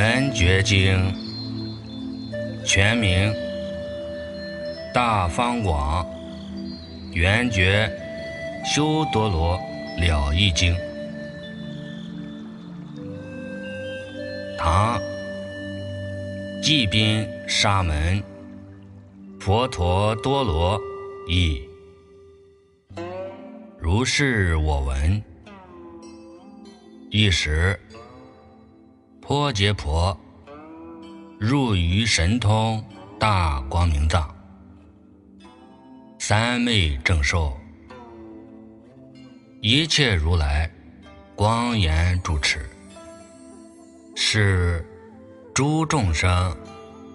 圆觉经全名：大方广圆觉修多罗了义经。唐济宾沙门佛陀多罗译。如是我闻。一时，颇杰婆入于神通大光明藏，三昧正受，一切如来光严住持。是诸众生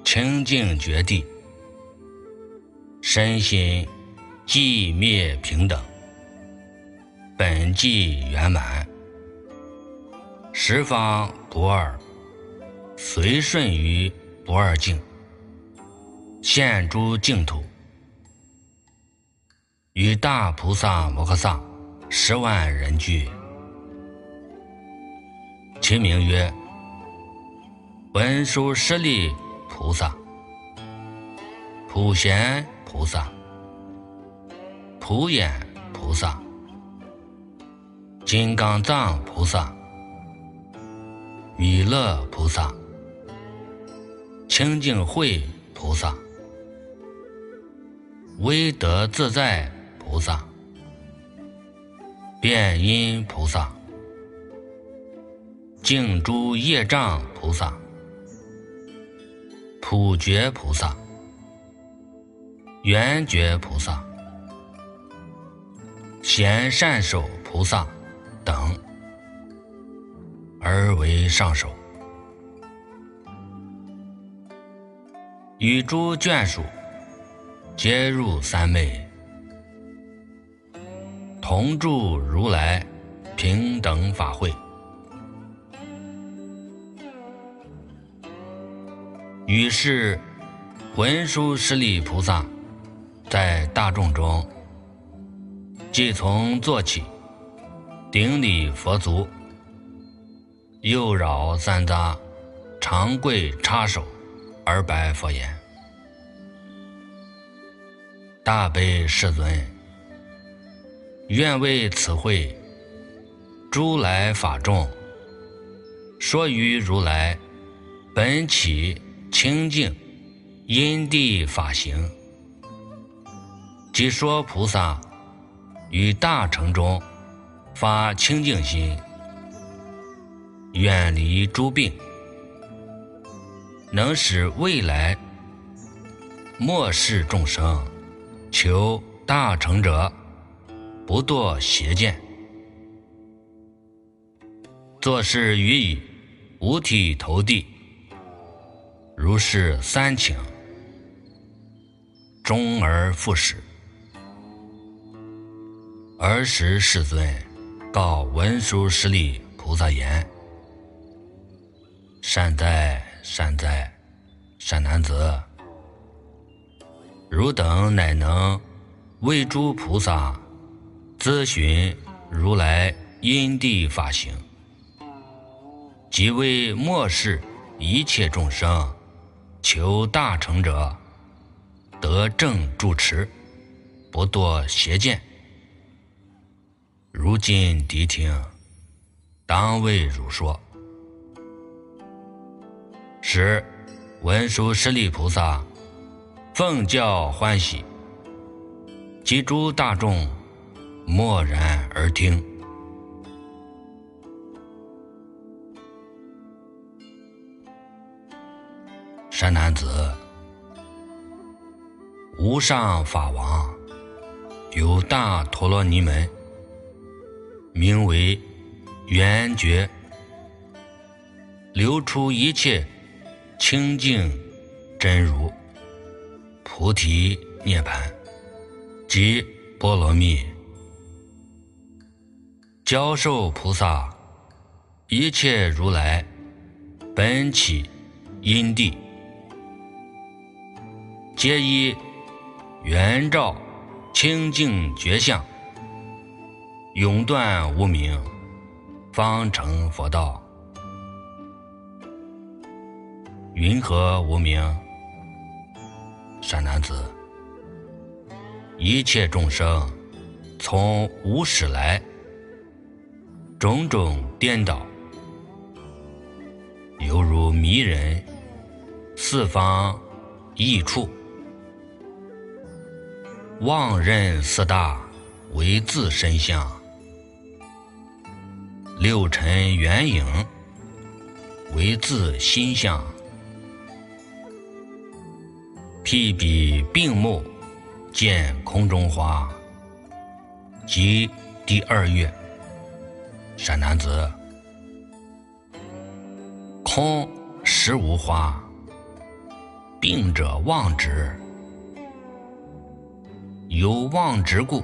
清净觉地，身心寂灭平等，本寂圆满，十方不二，随顺于不二境，现诸净土，与大菩萨摩诃萨十万人聚，其名曰。文殊师利菩萨、普贤菩萨、普眼菩萨、金刚藏菩萨、弥勒菩萨、清净慧菩萨、威德自在菩萨、变音菩萨、净诸业障菩萨。普觉菩萨、圆觉菩萨、贤善手菩萨等，而为上首。与诸眷属皆入三昧，同住如来平等法会。于是，文殊师利菩萨在大众中，即从坐起，顶礼佛足，右绕三匝，长跪叉手，而白佛言：“大悲世尊，愿为此会诸来法众，说于如来本起。”清净因地法行，即说菩萨于大乘中发清净心，远离诸病，能使未来末世众生求大成者不堕邪见，做事予以五体投地。如是三请，终而复始。儿时世尊告文殊师利菩萨言：“善哉善哉，善男子！汝等乃能为诸菩萨咨询如来因地法行，即为末世一切众生。”求大成者，得正住持，不堕邪见。如今谛听，当为汝说。十文殊师利菩萨奉教欢喜，及诸大众默然而听。山男子，无上法王有大陀罗尼门，名为圆觉，流出一切清净真如，菩提涅盘及波罗蜜，教授菩萨一切如来本起因地。皆依圆照清净觉相，永断无明，方成佛道。云何无名？善男子，一切众生从无始来，种种颠倒，犹如迷人，四方异处，妄认四大为自身相，六尘缘影为自心相。披彼病目，见空中花。即第二月，善男子，空实无花，病者妄之，有妄之故，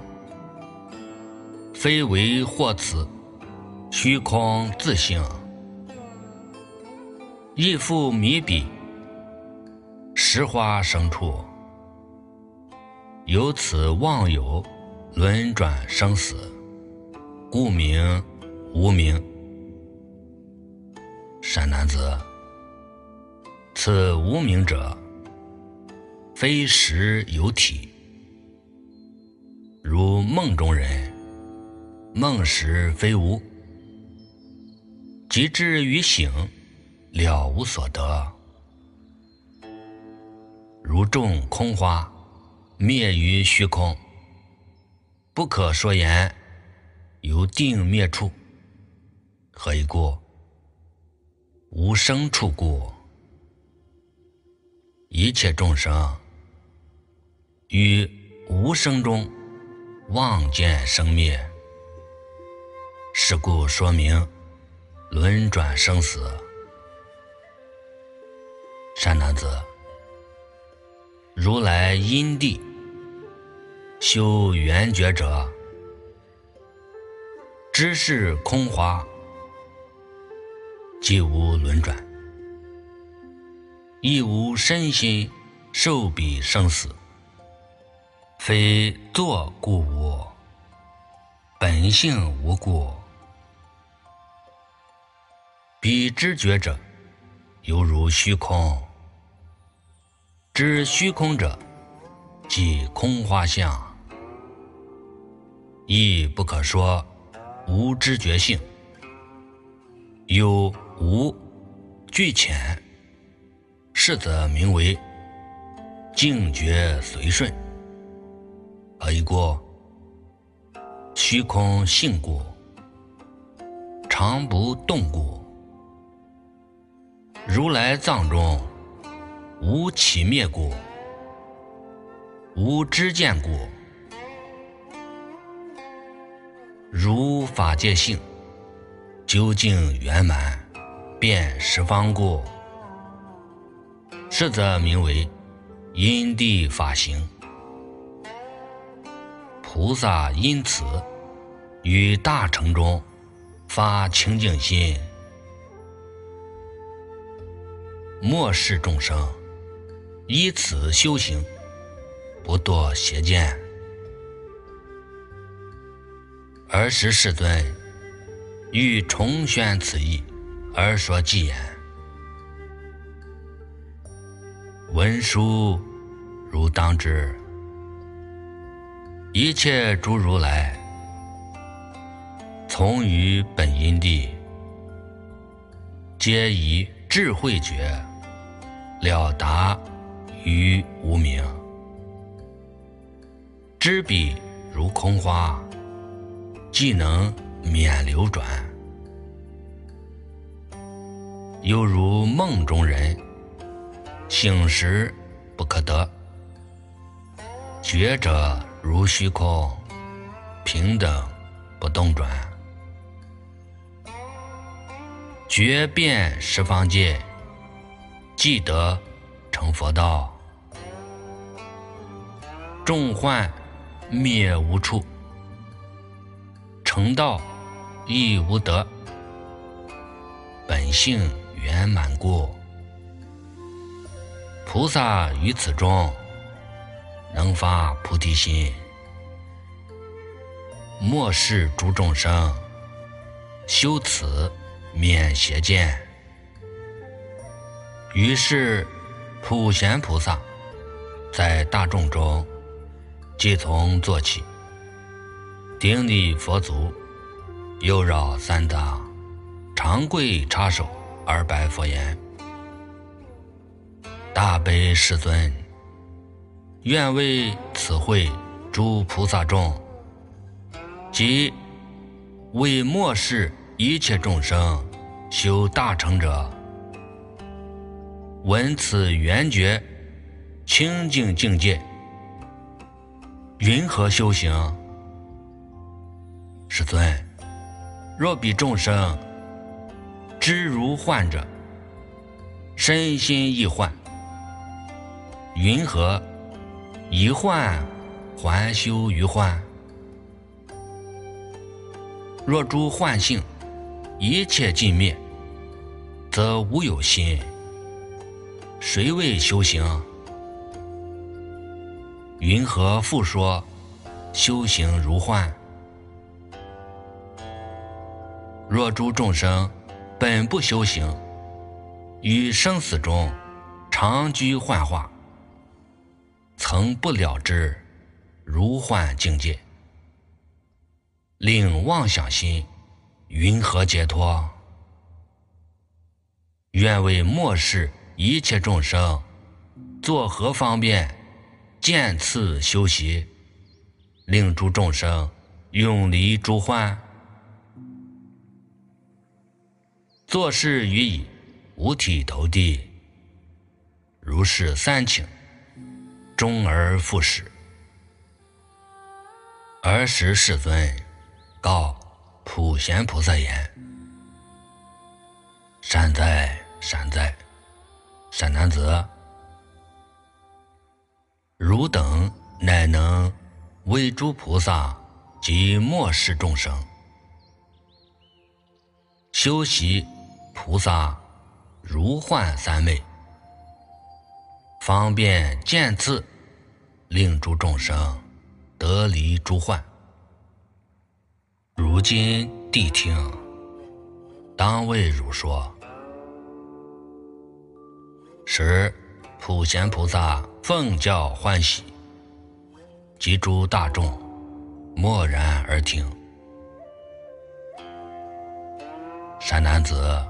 非为惑此，虚空自性，亦复迷彼。实花生处，由此妄有轮转生死，故名无名。善男子，此无名者，非实有体，如梦中人，梦时非无，及至于醒，了无所得。如众空花，灭于虚空，不可说言，由定灭处。何以故？无生处故。一切众生于无生中望见生灭，是故说明轮转生死。善男子。如来因地修圆觉者，知是空花，即无轮转，亦无身心受彼生死，非作故无，本性无故。彼知觉者，犹如虚空。知虚空者，即空花相，亦不可说无知觉性。有无俱浅，是则名为静觉随顺。何以故？虚空性故，常不动故。如来藏中。无起灭故，无知见故，如法界性究竟圆满，遍十方故，是则名为因地法行。菩萨因此于大乘中发清净心，漠视众生。以此修行，不堕邪见。尔时世尊欲重宣此意，而说偈言：文殊如当知，一切诸如来，从于本因地，皆以智慧觉了达。于无名，知彼如空花，既能免流转，犹如梦中人，醒时不可得。觉者如虚空，平等不动转，觉遍十方界，即得成佛道。众患灭无处，成道亦无得，本性圆满故。菩萨于此中能发菩提心，莫视诸众生，修此免邪见，于是，普贤菩萨在大众中即从做起，顶礼佛足，又绕三藏，长跪插手而拜佛言：“大悲世尊，愿为此会诸菩萨众，即为末世一切众生修大成者。”闻此圆觉清净境界，云何修行？世尊，若比众生知如幻者，身心亦幻，云何以幻还修于幻？若诸幻性一切尽灭，则无有心。谁为修行？云何复说修行如幻？若诸众生本不修行，于生死中常居幻化，曾不了知如幻境界，令妄想心云何解脱？愿为末世。一切众生，作何方便见次修习，令诸众生永离诸幻？做事于以五体投地，如是三请，终而复始。尔时世尊告普贤菩萨言：“善哉，善哉！”善男子，汝等乃能为诸菩萨及末世众生修习菩萨如幻三昧，方便见次，令诸众生得离诸幻。如今谛听，当为汝说。十，普贤菩萨奉教欢喜，及诸大众默然而听。善男子，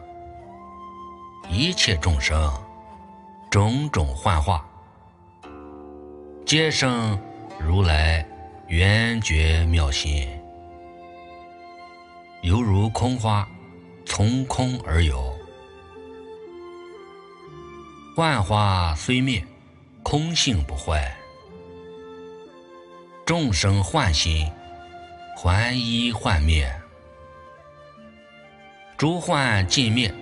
一切众生种种幻化，皆生如来圆觉妙心，犹如空花从空而有。幻化虽灭，空性不坏。众生幻心，还依幻灭。诸幻尽灭，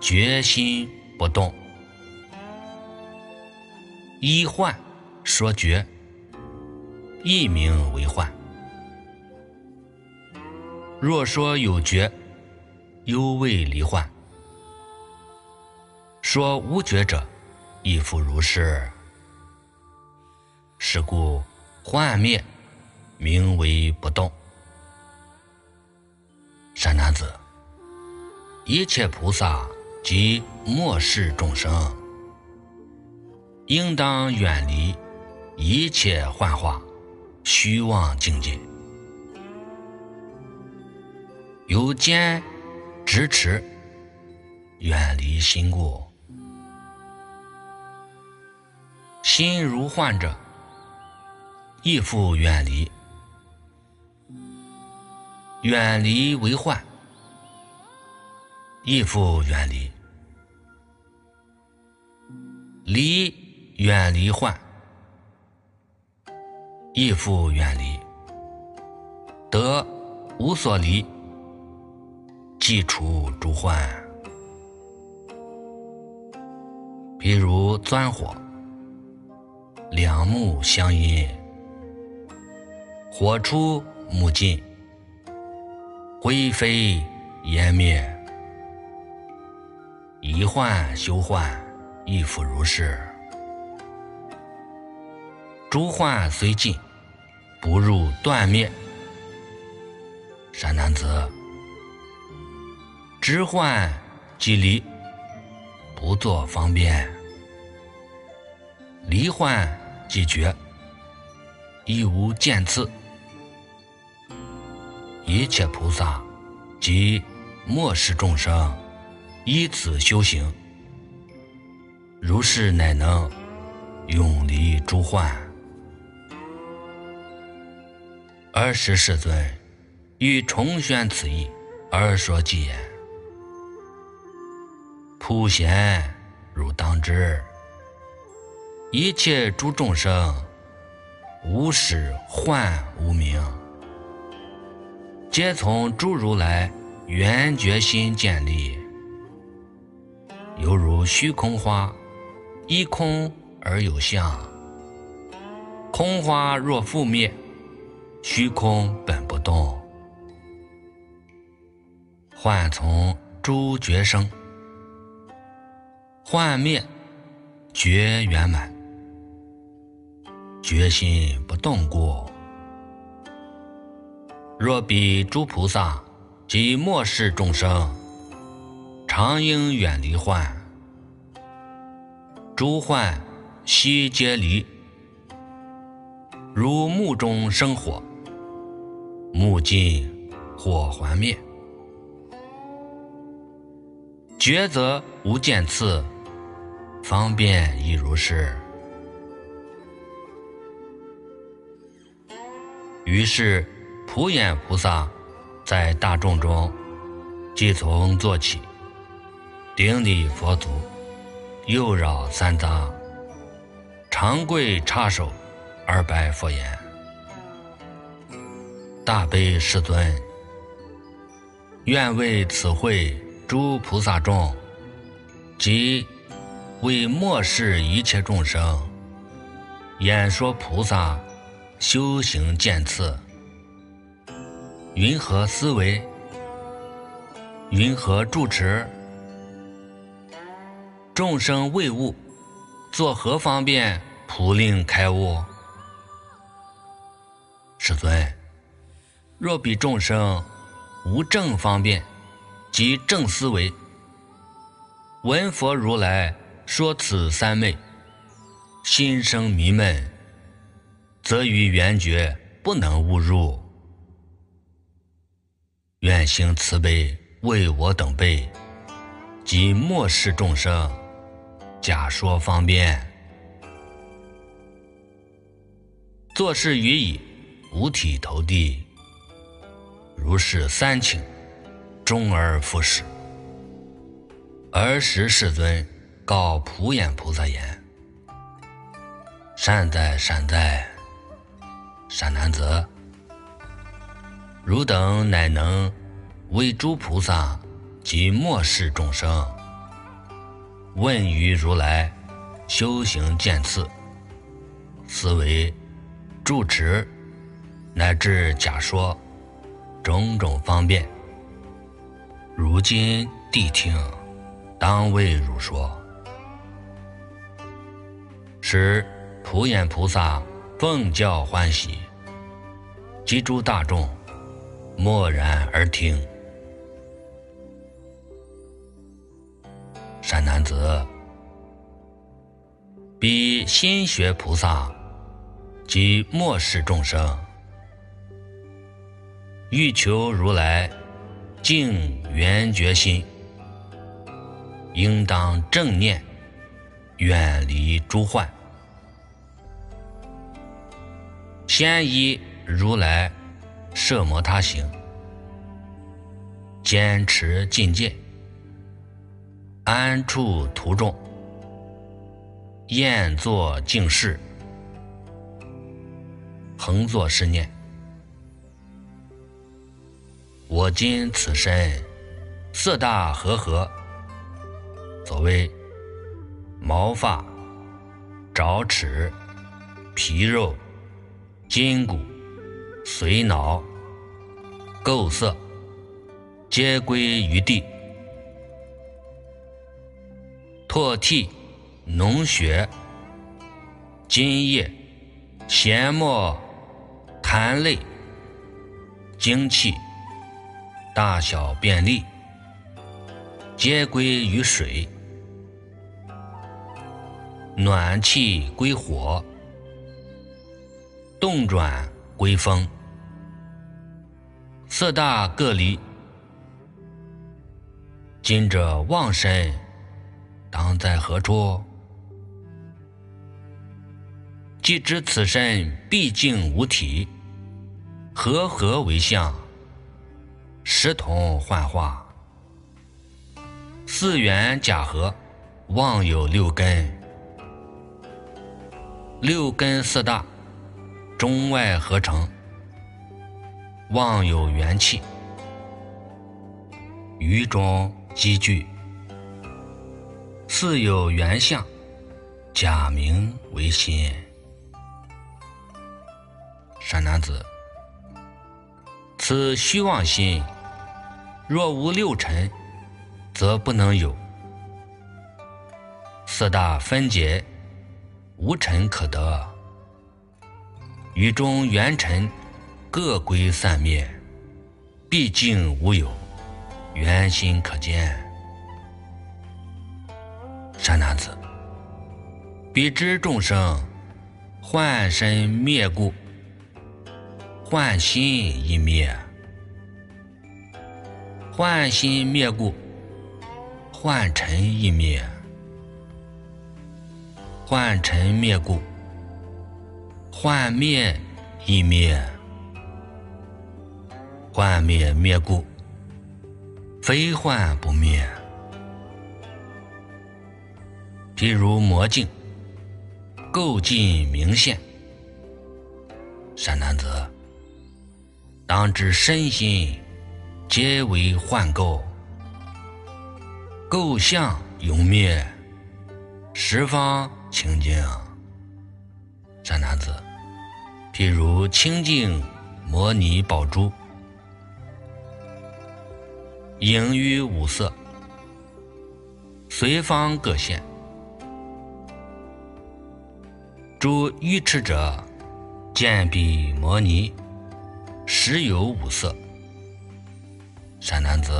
觉心不动。依幻说觉，亦名为幻。若说有觉，犹未离幻。说无觉者，亦复如是。是故幻灭，名为不动。善男子，一切菩萨及末世众生，应当远离一切幻化、虚妄境界，由坚执持，远离心故。心如患者，亦复远离；远离为患，亦复远离；离远离患，亦复远离。得无所离，即除诸患。譬如钻火。两目相因，火出木尽，灰飞烟灭。一幻修幻，亦复如是。诸幻虽尽，不入断灭。善男子，知幻即离，不作方便，离患即绝，亦无见次。一切菩萨及末世众生，依此修行，如是乃能永离诸患。尔时世尊欲重宣此意，而说偈言：“普贤如当知，一切诸众生，无始幻无明。”皆从诸如来圆觉心建立，犹如虚空花，依空而有相。空花若覆灭，虚空本不动。幻从诸觉生，幻灭觉圆满，决心不动故。若彼诸菩萨及末世众生，常应远离患，诸患悉皆离。如木中生火，木尽火还灭，觉则无见次，方便亦如是。于是。普眼菩萨在大众中，即从坐起，顶礼佛足，右绕三匝，长跪插手，而拜佛言：“大悲世尊，愿为此会诸菩萨众，及为末世一切众生，演说菩萨修行见次。”云何思维？云何住持？众生未悟，作何方便普令开悟？世尊，若彼众生无正方便及正思维，闻佛如来说此三昧，心生迷闷，则于缘觉不能悟入。愿行慈悲，为我等辈及末世众生，假说方便。做事于已，五体投地，如是三请，终而复始。尔时世尊告普眼菩萨言：“善哉善哉，善男子。”汝等乃能为诸菩萨及末世众生问于如来修行见次，思维住持乃至假说种种方便。如今谛听，当为汝说。使普眼菩萨奉教欢喜，及诸大众。默然而听，善男子，彼心学菩萨及末世众生，欲求如来净圆觉心，应当正念，远离诸患，先以如来。摄摩他行，坚持境界，安处途中，厌作静事，恒作是念。我今此身，色大和合，所谓毛发、爪齿、皮肉、筋骨。髓脑、构色，皆归于地。唾涕、脓血、津液、涎沫、痰泪、精气、大小便利，皆归于水。暖气归火，动转归风，四大各离。今者妄身，当在何处？既知此身毕竟无体，和合为相，实同幻化。四元假合，妄有六根，六根四大，中外合成，妄有元气，于中积聚，似有元相，假名为心。善男子，此虚妄心，若无六尘，则不能有。四大分解，无尘可得。于中元尘各归散灭，毕竟无有，圆心可见。善男子，彼知众生幻身灭故。幻心一灭，幻心灭故；幻尘一灭，幻尘灭故；幻灭一灭，幻灭灭故；非幻不灭。譬如魔镜，构尽明现。善男子。当知身心皆为幻构，构相永灭，十方清净。善男子，譬如清净摩尼宝珠，盈于五色，随方各现。诸愚痴者见彼摩尼。时有五色，善男子，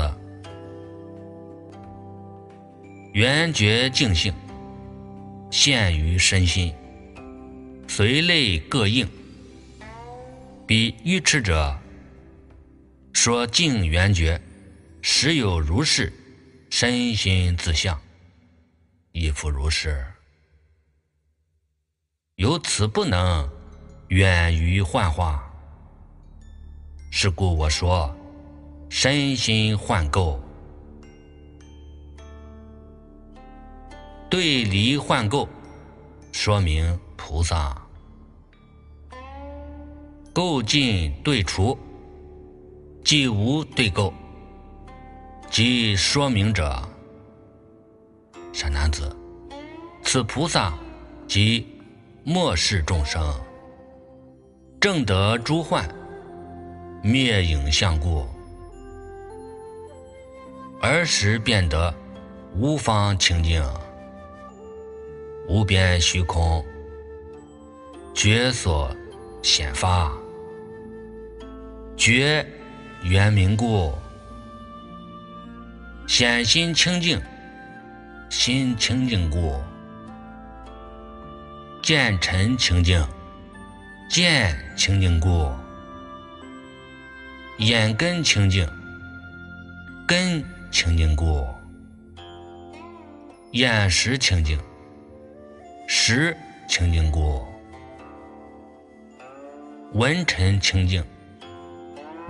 圆觉净性现于身心，随类各应。彼愚痴者说净圆觉，实有如是，身心自相，亦复如是。由此不能远于幻化。是故我说，身心幻构，对离幻构，说明菩萨构尽对除，即无对构，即说明者，善男子，此菩萨即末世众生，正得诸幻。灭影相故，儿时变得无方清净，无边虚空，觉所显发，觉圆明故，显心清净，心清净故，见尘清净，见清净故。眼根清净，根清净故；眼识清净，识清净故；闻尘清净，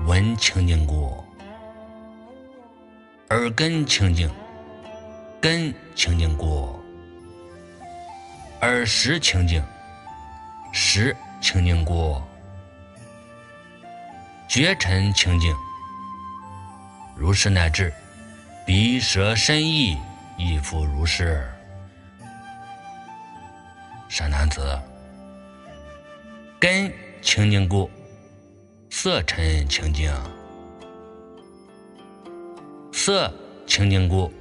闻清净故；耳根清净，根清净故；耳识清净，识清净故。绝尘清净，如是乃至鼻舌身意亦复如是。善男子，根清净故，色尘清净；色清净故，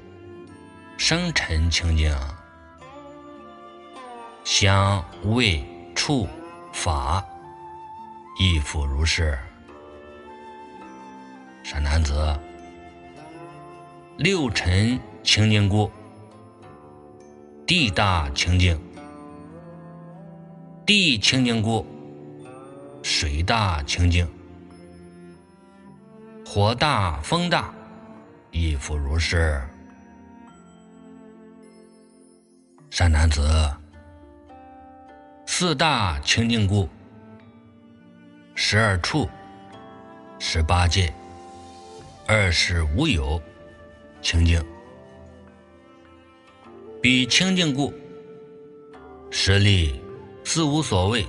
声尘清净；香味触法亦复如是。善男子，六尘清净故，地大清净，地清净故，水大清净；火大风大，亦复如是。善男子，四大清净故，十二处、十八界、二十无有清净。彼清净故，实力四无所谓，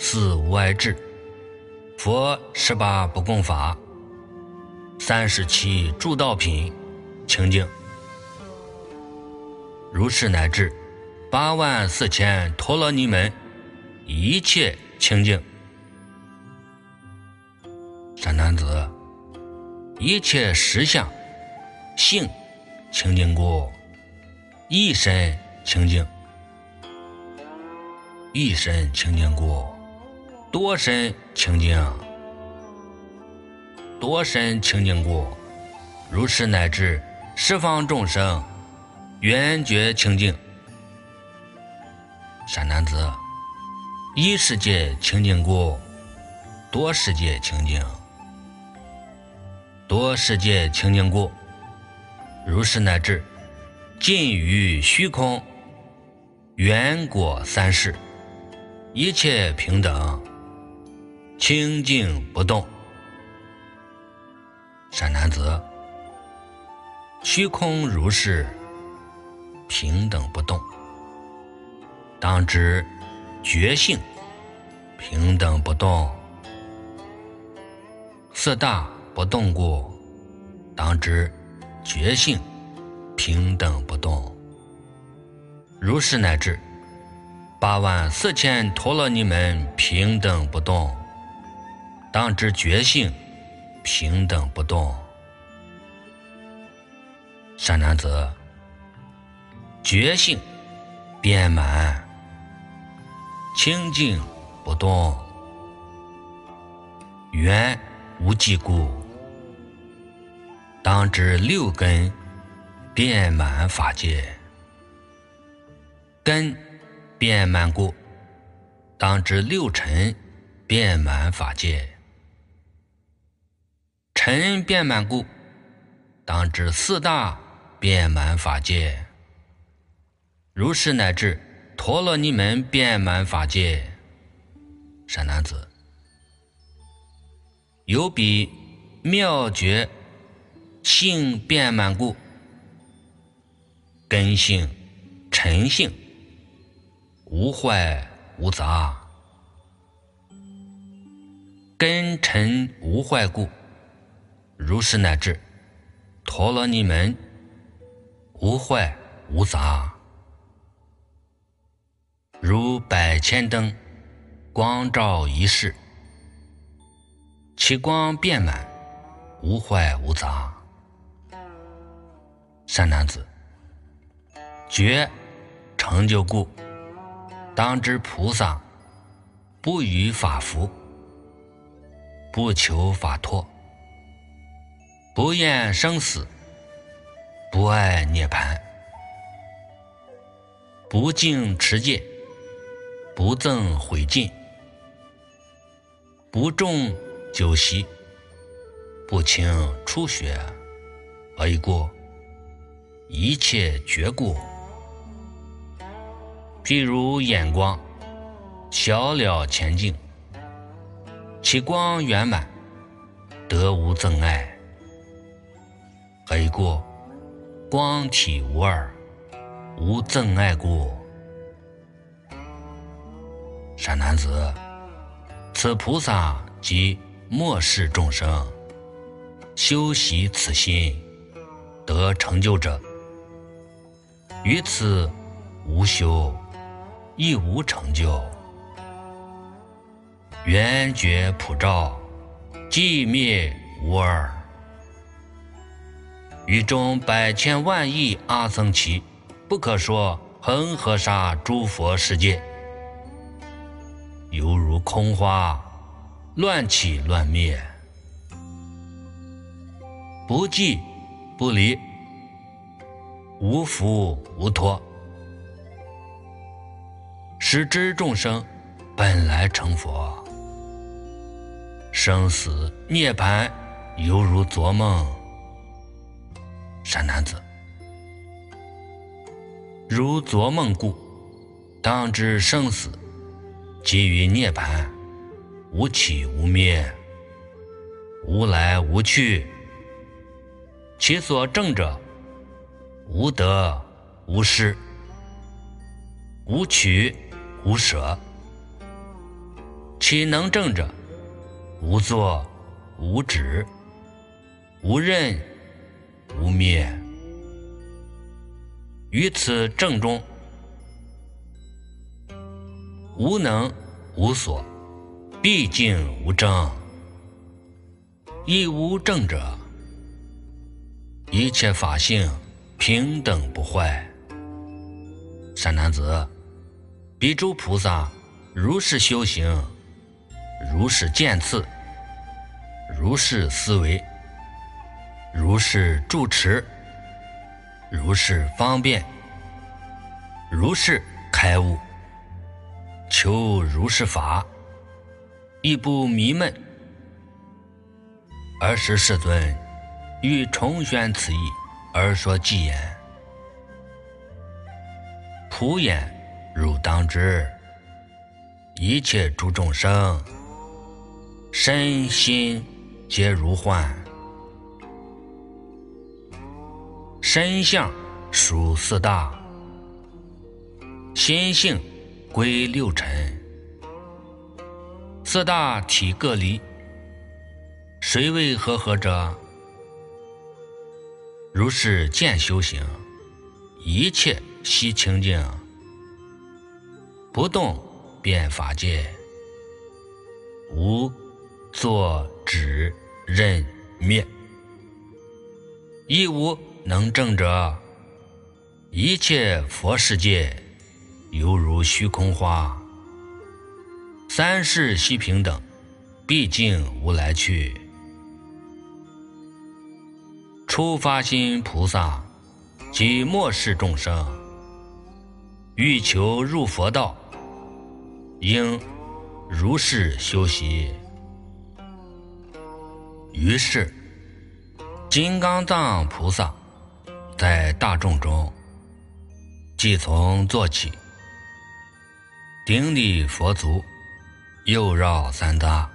四无碍智。佛十八不共法，三十七诸道品清净。如是乃至八万四千陀罗尼门，一切清净。善男子，一切实相性清净故，一身清净；一身清净故，多身清净；多身清净故，如是乃至十方众生。圆觉清净，善男子，一世界清净故，多世界清净；多世界清净故，如是乃至尽于虚空，圆果三世，一切平等，清净不动。善男子，虚空如是。平等不动，当知觉性平等不动；四大不动故，当知觉性平等不动。如是乃至八万四千陀罗尼门平等不动，当知觉性平等不动。善男子。觉性遍满，清净不动，缘无际故，当知六根遍满法界；根遍满故，当知六尘遍满法界；尘遍满故，当知四大遍满法界。如是乃至陀罗尼门遍满法界，善男子，有彼妙觉性遍满故，根性、尘性。无坏无杂，根尘无坏故，如是乃至陀罗尼门无坏无杂。如百千灯，光照一世，其光遍满，无坏无杂。善男子，觉成就故，当知菩萨不与法服，不求法脱，不厌生死，不爱涅盘，不敬持戒。不憎毁尽，不重酒席，不轻初学，而已过一切觉故。譬如眼光，小了前进，其光圆满，得无憎爱，而已过光体无二，无憎爱故。善男子，此菩萨即末世众生修习此心得成就者，于此无修亦无成就，圆觉普照，寂灭无二，于中百千万亿阿僧祇不可说恒河沙诸佛世界。犹如空花，乱起乱灭，不寂不离，无福无脱。使之众生本来成佛。生死涅槃，犹如做梦。善男子，如做梦故，当知生死即于涅槃，无起无灭，无来无去。其所证者，无得无失，无取无舍。其能证者，无作，无止，无任，无灭。于此正中，无能无所，毕竟无争。亦无正者，一切法性平等不坏。善男子，彼诸菩萨如是修行，如是见次。如是思维，如是住持，如是方便，如是开悟，求如是法，亦不迷闷。尔时世尊欲重宣此意，而说偈言：“普眼汝当知，一切诸众生，身心。”皆如幻，身相属四大，心性归六尘，四大体各离，谁为和合者？如是见修行，一切悉清净，不动变法界，无作止。任灭，亦无能证者。一切佛世界，犹如虚空花。三世悉平等，毕竟无来去。初发心菩萨及末世众生，欲求入佛道，应如是修习。于是，金刚藏菩萨在大众中，即从坐起，顶礼佛足，右绕三匝，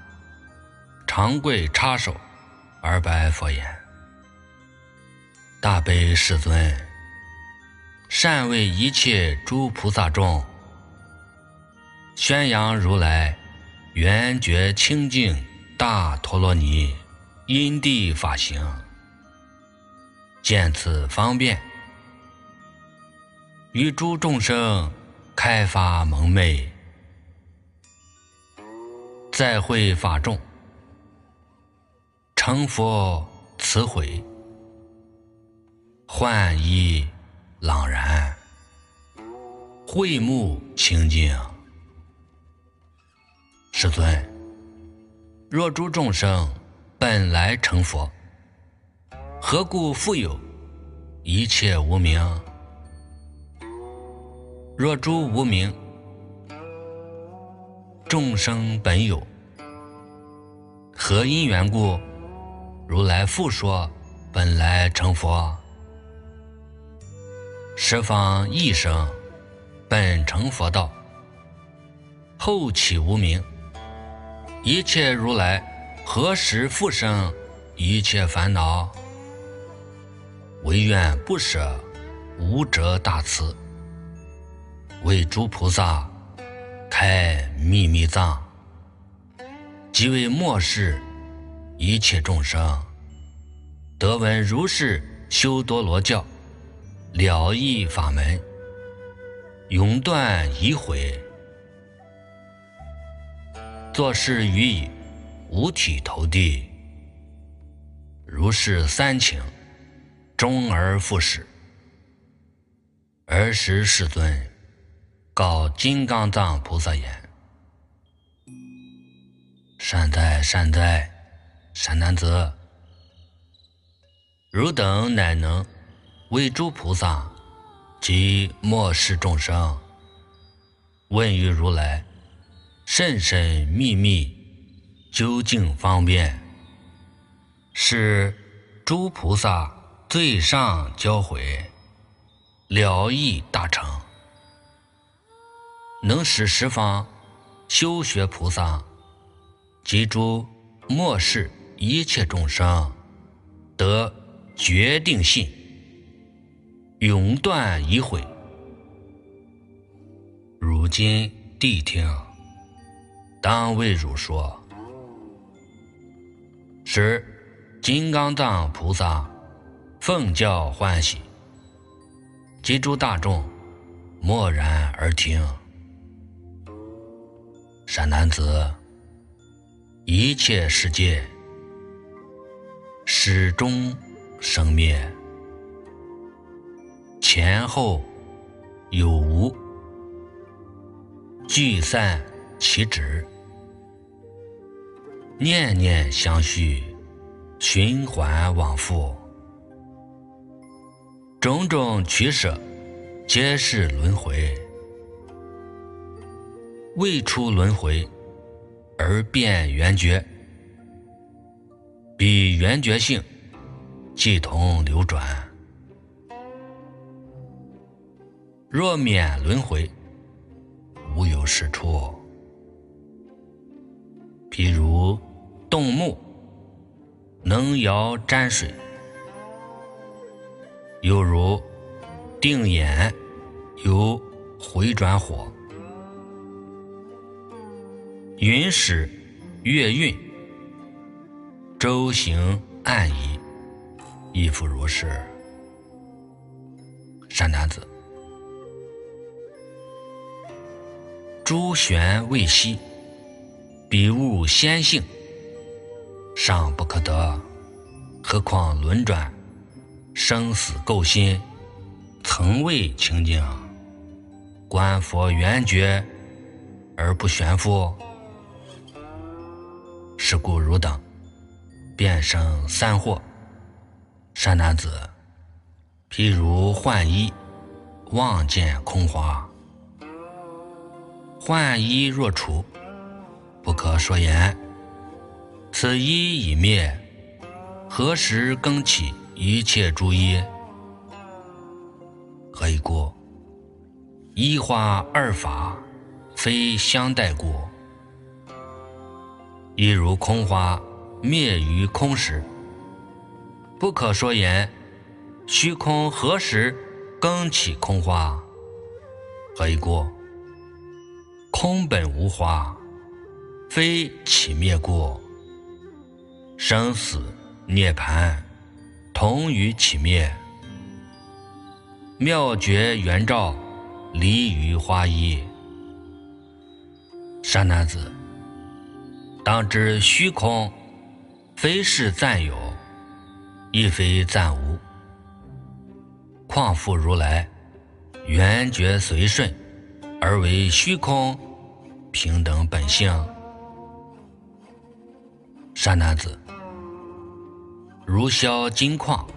长跪叉手，而白佛言：“大悲世尊，善为一切诸菩萨众，宣扬如来圆觉清净大陀罗尼。”因地法行，见此方便，与诸众生开发蒙昧，再会法众，成佛慈悔，幻衣朗然，慧目清净。世尊，若诸众生。本来成佛，何故复有一切无名？若诸无名，众生本有，何因缘故？如来复说本来成佛，十方一生本成佛道，后起无名，一切如来。何时复生一切烦恼？唯愿不舍无者大慈，为诸菩萨开秘密藏，即为末世一切众生得闻如是修多罗教了义法门，永断疑悔，作事于已。五体投地，如是三请，终而复始。尔时世尊告金刚藏菩萨言：“善哉善哉，善男子，汝等乃能为诸菩萨及末世众生问于如来。”甚深秘密，究竟方便，是诸菩萨最上教诲，了义大成，能使十方修学菩萨及诸末世一切众生得决定信，永断疑毁。如今谛听。当为汝说，使金刚藏菩萨奉教欢喜，及诸大众默然而听。善男子，一切世界始终生灭，前后有无，聚散。其止，念念相续，循环往复，种种取舍，皆是轮回。未出轮回，而变圆觉，彼圆觉性，即同流转。若免轮回，无有是处。譬如动木，能摇沾水；又如定眼，由回转火；云使月运，周行暗移，亦复如是。善男子，诸玄未息。彼物先性，尚不可得，何况轮转，生死垢心，曾未清净。观佛圆觉而不悬浮，是故汝等便生三惑。善男子，譬如幻衣，望见空花，幻衣若除。不可说言。此一已灭，何时更起一切诸一？何以故？一花二法，非相待故。一如空花灭于空时，不可说言。虚空何时更起空花？何以故？空本无花。非起灭故，生死涅槃同于起灭。妙觉圆照离于花衣。善男子，当知虚空非是暂有，亦非暂无。况复如来圆觉随顺，而为虚空平等本性。善男子，如销金矿，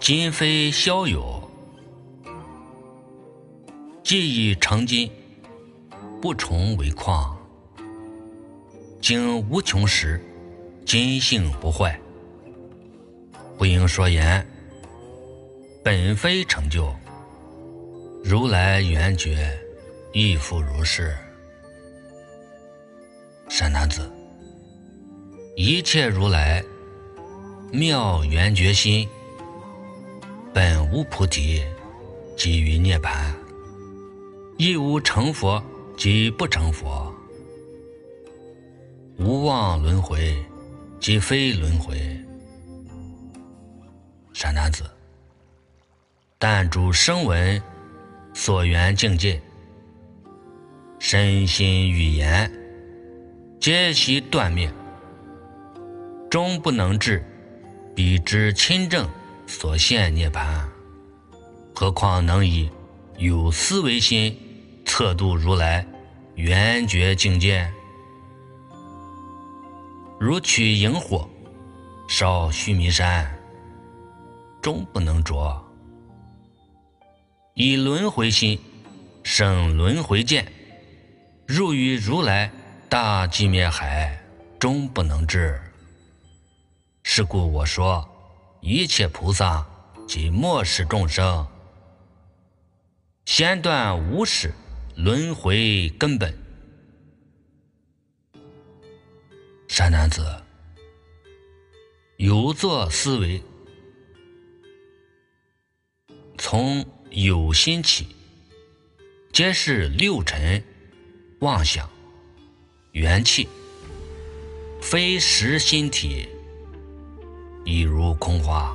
金非销有，既已成金，不重为矿。经无穷时，金性不坏，不应说言。本非成就，如来圆觉，亦复如是。善男子，一切如来妙圆觉心，本无菩提，即于涅盘；亦无成佛，即不成佛；无妄轮回，即非轮回。善男子，但诸声闻所缘境界，身心语言。皆悉断灭，终不能至彼之亲正所现涅盘，何况能以有思维心测度如来圆觉境界？如取萤火烧须弥山，终不能着；以轮回心生轮回见，入于如来大寂灭海，终不能至。是故我说，一切菩萨及末世众生，先断无始轮回根本。善男子，有作思维，从有心起，皆是六尘妄想元气，非实心体，亦如空花。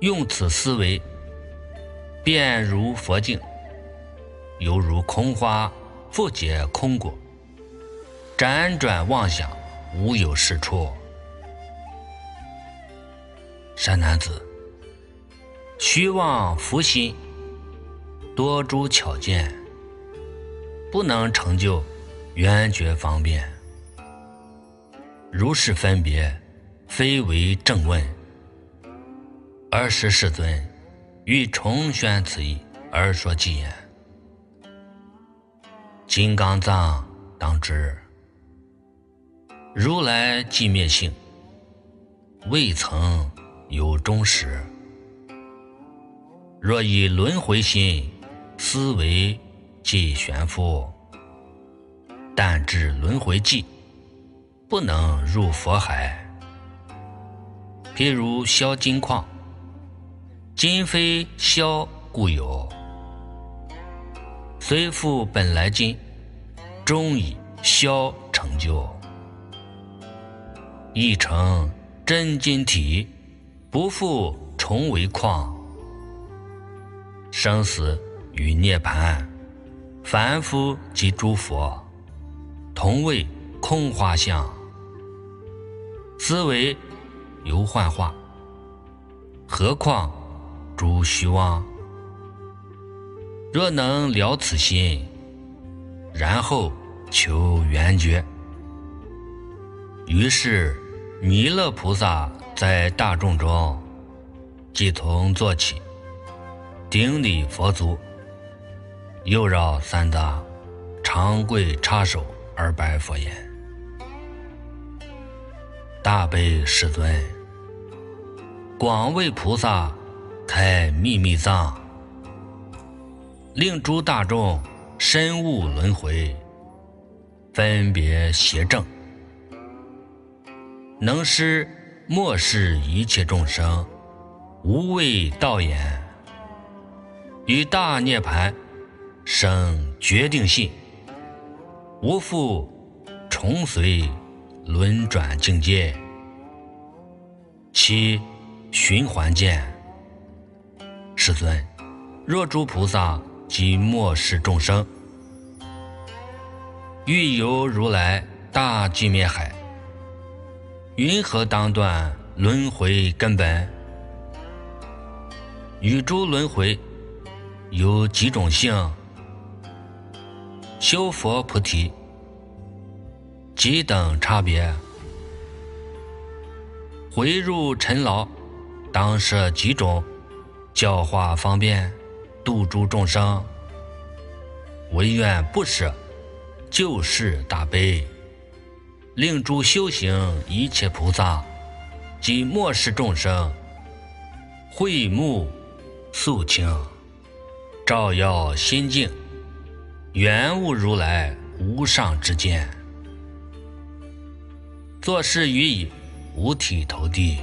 用此思维，便如佛境，犹如空花复结空果。辗转妄想，无有是处。善男子，虚妄浮心，多诸巧见，不能成就圆觉方便。如是分别，非为正问。而时世尊欲重宣此意，而说偈言：金刚藏当知。如来寂灭性，未曾有终时。若以轮回心思维，即悬浮；但至轮回际，不能入佛海。譬如销金矿，金非销故有，虽复本来金，终以销成就。一成真金体，不复重为矿。生死与涅槃，凡夫及诸佛，同为空花相。思维犹幻化，何况诸虚妄？若能了此心，然后求圆觉。于是，弥勒菩萨在大众中，即从坐起，顶礼佛足，又绕三匝，长跪插手而拜佛言：“大悲世尊，广为菩萨开秘密藏，令诸大众深悟轮回，分别邪正。”能施末世一切众生无畏道眼，与大涅盘生决定性，无复重随轮转境界，其循环见。世尊，若诸菩萨及末世众生欲游如来大寂灭海。云何当断轮回根本？宇诸轮回有几种性？修佛菩提几等差别？回入尘劳当设几种教化方便度诸众生？唯愿不舍救世大悲。令诸修行一切菩萨及末世众生慧目肃清，照耀心境，圆悟如来无上之见。作事于以五体投地，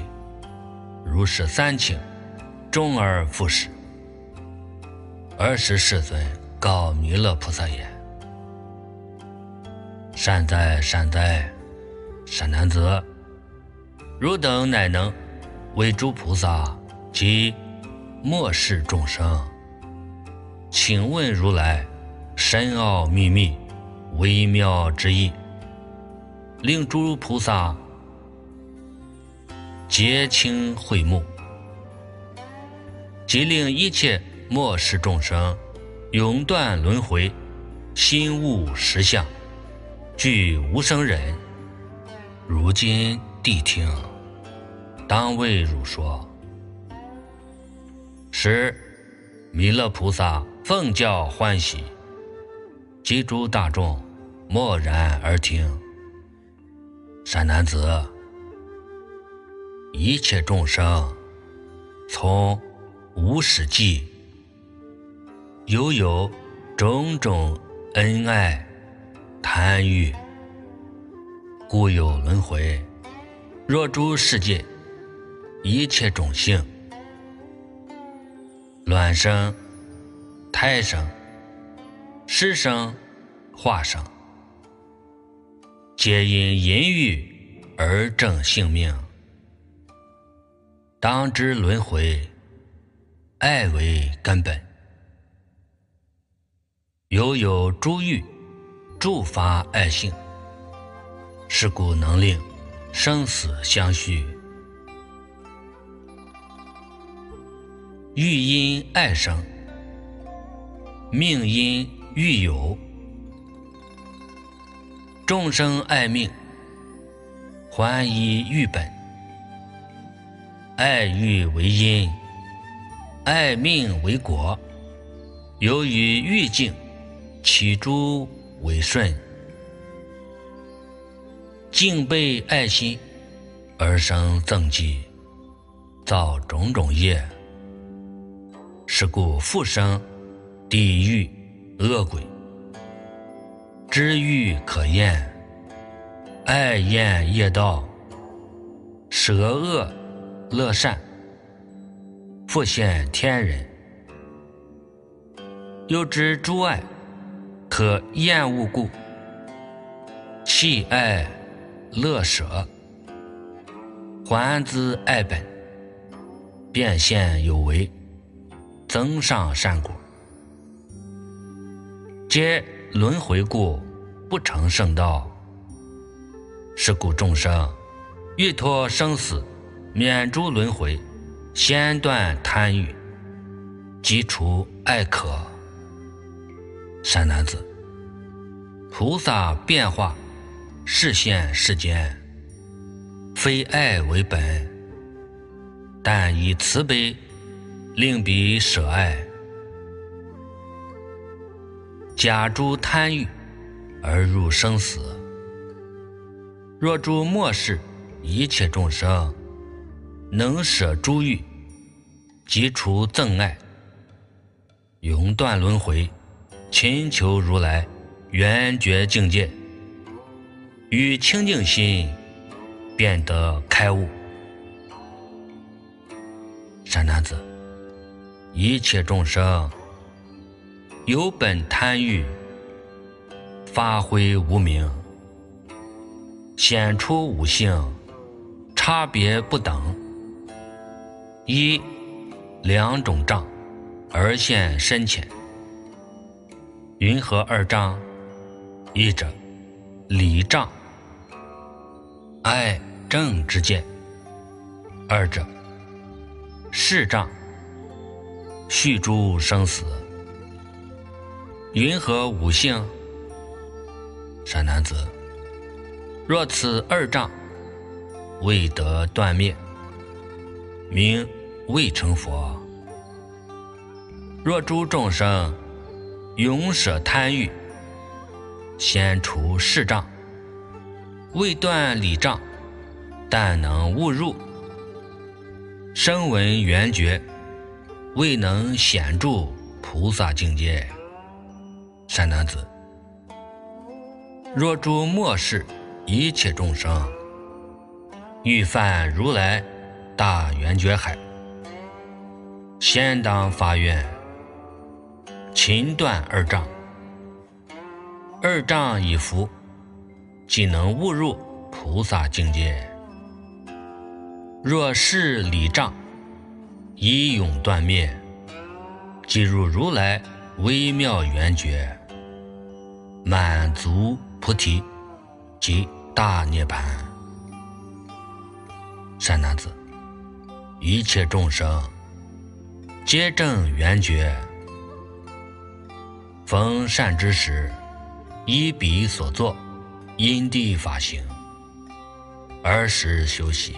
如是三请，终而复始。尔时世尊告弥勒菩萨言：“善哉，善哉！”善男子，汝等乃能为诸菩萨及末世众生，请问如来深奥秘密、微妙之意，令诸菩萨结清慧目，即令一切末世众生永断轮回，心悟实相，具无生忍。如今谛听，当为汝说。十弥勒菩萨奉教欢喜，及诸大众默然而听。善男子，一切众生从无始际，犹有种种恩爱贪欲，故有轮回。若诸世界一切种性，卵生、胎生、湿生、化生，皆因淫欲而正性命。当知轮回，爱为根本，犹有诸欲助发爱性，是故能令生死相续。欲因爱生，命因欲有。众生爱命，还以欲本。爱欲为因，爱命为果。由于欲境，起诸为顺。敬备爱心，而生憎忌，造种种业。是故复生地狱恶鬼，知欲可厌，爱厌业道，舍恶乐善，复现天人。又知诸爱可厌恶故，弃爱乐舍，还资爱本，变现有为。增上善果，皆轮回故，不成圣道。是故众生欲脱生死，免诸轮回，先断贪欲，即除爱渴。善男子，菩萨变化示现世间，非爱为本，但以慈悲。令彼舍爱，假诸贪欲而入生死。若诸末世一切众生能舍诸欲，即除憎爱，永断轮回，勤求如来圆觉境界，与清净心，便得开悟。善男子。一切众生有本贪欲，发挥无明，显出五性，差别不等。一两种障而现深浅。云何二障？一者理障，爱正之见；二者事障。续诸生死，云何五性？善男子，若此二障未得断灭，名未成佛。若诸众生永舍贪欲，先除世障，未断理障，但能悟入，声闻缘觉。未能显著菩萨境界，善男子。若诸末世一切众生欲犯如来大圆觉海，先当发愿，勤断二障。二障已服，即能悟入菩萨境界。若是理障，以永断灭，即入如来微妙圆觉，满足菩提，即大涅槃。善男子，一切众生皆正圆觉，逢善之时，依彼所作因地法行，而时修习。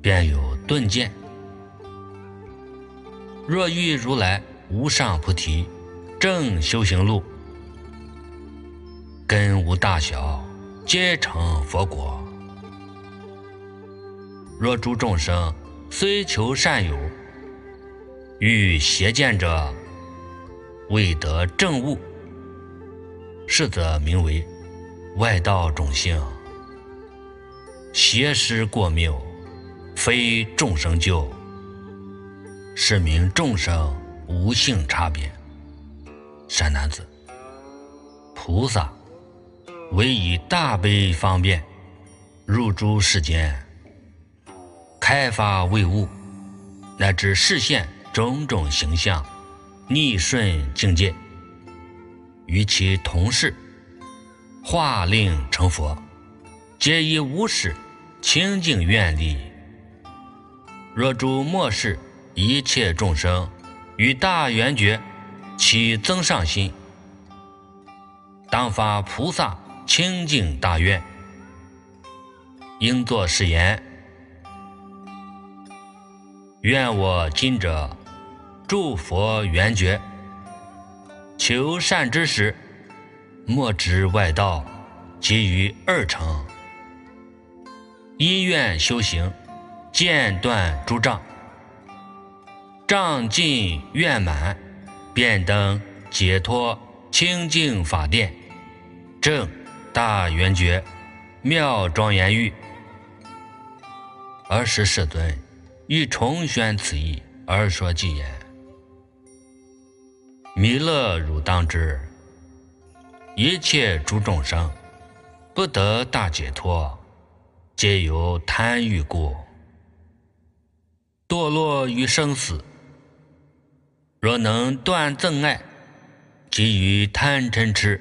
便有顿见。若遇如来无上菩提正修行路，根无大小，皆成佛果。若诸众生虽求善友，欲邪见者，未得正悟，是则名为外道种性，邪师过谬，非众生救。是名众生无性差别。善男子，菩萨唯以大悲方便入诸世间，开发为物，乃至视现种种形象，逆顺境界，与其同事，化令成佛，皆以无始清净愿力。若诸末世。一切众生与大圆觉起增上心，当发菩萨清净大愿，应作誓言：愿我今者诸佛圆觉，求善之时，莫知外道，给予二乘，一愿修行，渐断诸障。障尽愿满，便登解脱清净法殿，正大圆觉妙庄严狱。尔时世尊欲重宣此意，而说偈言：弥勒汝当知，一切诸众生不得大解脱，皆由贪欲故，堕落于生死。若能断憎爱，给予贪嗔痴，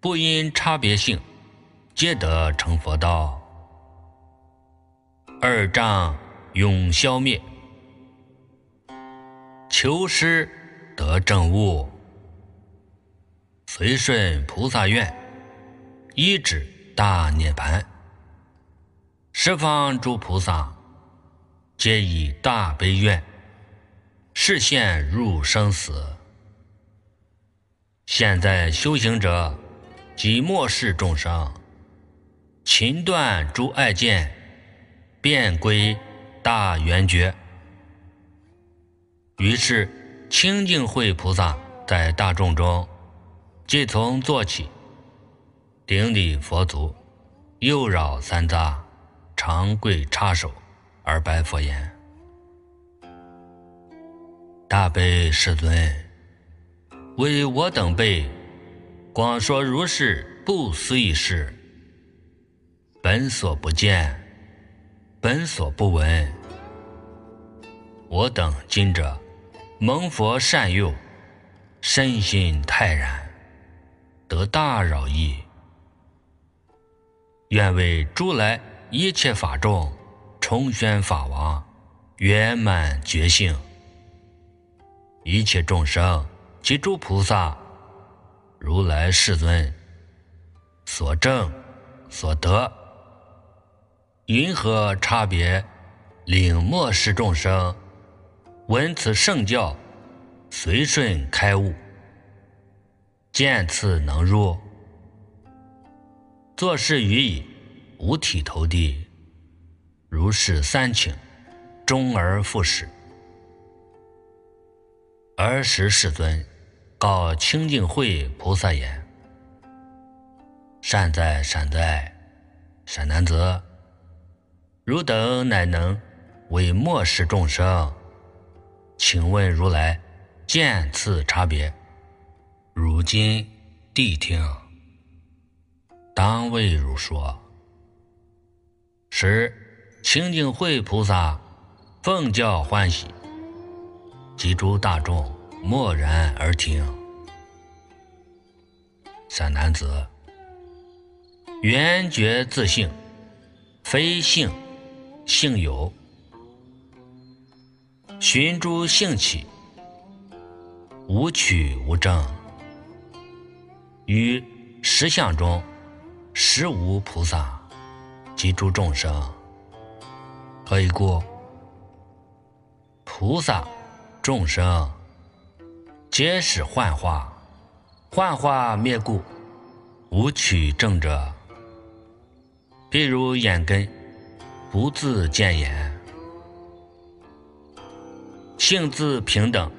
不因差别性，皆得成佛道。二障永消灭，求师得正悟，随顺菩萨愿，一指大涅盘。十方诸菩萨，皆以大悲愿。视现入生死。现在修行者及末世众生，勤断诸爱见，便归大圆觉。于是清净慧菩萨在大众中，即从坐起，顶礼佛足，右绕三匝，长跪叉手，而拜佛言。大悲世尊，为我等辈广说如是不思议事，本所不见，本所不闻。我等今者蒙佛善佑，身心泰然，得大饶益。愿为诸来一切法众重宣法王，圆满觉性。一切众生及诸菩萨，如来世尊所证所得，云何差别？领末世众生闻此圣教，随顺开悟，见此能入，做事于已，五体投地，如是三请，终而复始。尔时世尊告清净慧菩萨言：“善哉善哉，善男子，汝等乃能为末世众生，请问如来见此差别？如今谛听，当为汝说。”时清净慧菩萨奉教欢喜。及诸大众默然而听。善男子，圆觉自性，非性，性有。寻诸性起，无取无证。于实相中，实无菩萨及诸众生。何以故？菩萨。众生皆是幻化，幻化灭故，无取正者。譬如眼根不自见言，性自平等，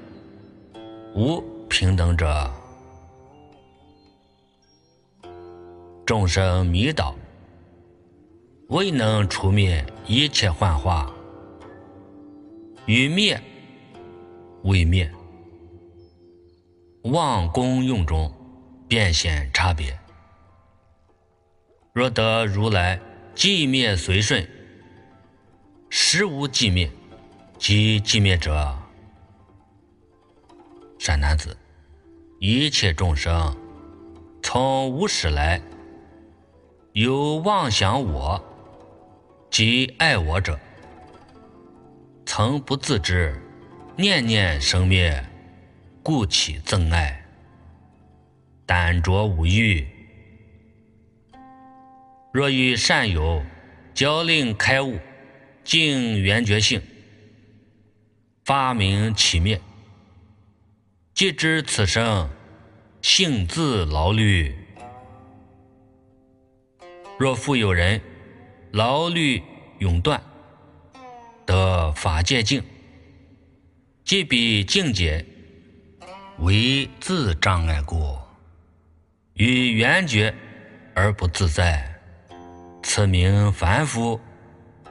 无平等者。众生迷倒，未能除灭一切幻化，与灭未灭，妄功用中便显差别。若得如来寂灭随顺，实无寂灭，即寂灭者。善男子，一切众生从无始来，有妄想我，即爱我者，曾不自知，念念生灭，故起憎爱，胆着无欲。若与善友教令开悟，净圆觉性，发明起灭，即知此生性自劳虑。若复有人劳虑永断，得法界境，即彼境界为自障碍故，与圆觉而不自在。此名凡夫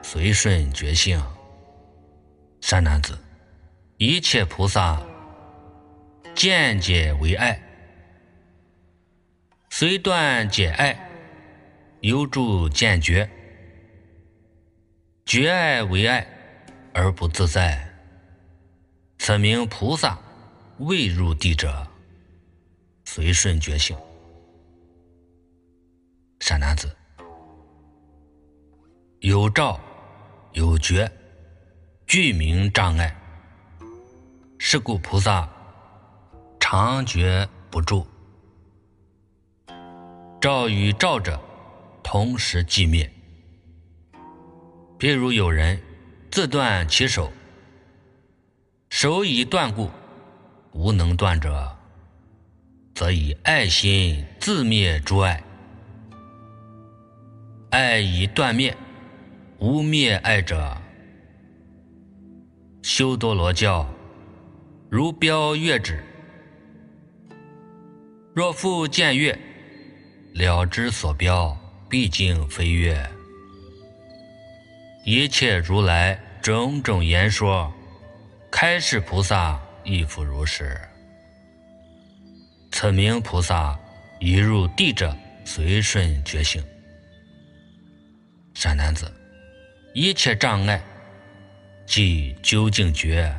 随顺觉性。善男子，一切菩萨见解为爱，虽断解爱，犹住见觉。觉爱为爱而不自在，此名菩萨未入地者，随顺觉性。善男子。有照有觉，具名障碍。是故菩萨常觉不住。照与照者同时寂灭。譬如有人自断其手，手已断故，无能断者，则以爱心自灭诸爱，爱已断灭。无灭爱者，修多罗教如标月指。若复见月，了知所标，毕竟非月。一切如来种种言说，开示菩萨亦复如是。此名菩萨一入地者，随顺觉性。善男子。一切障碍，即究竟觉。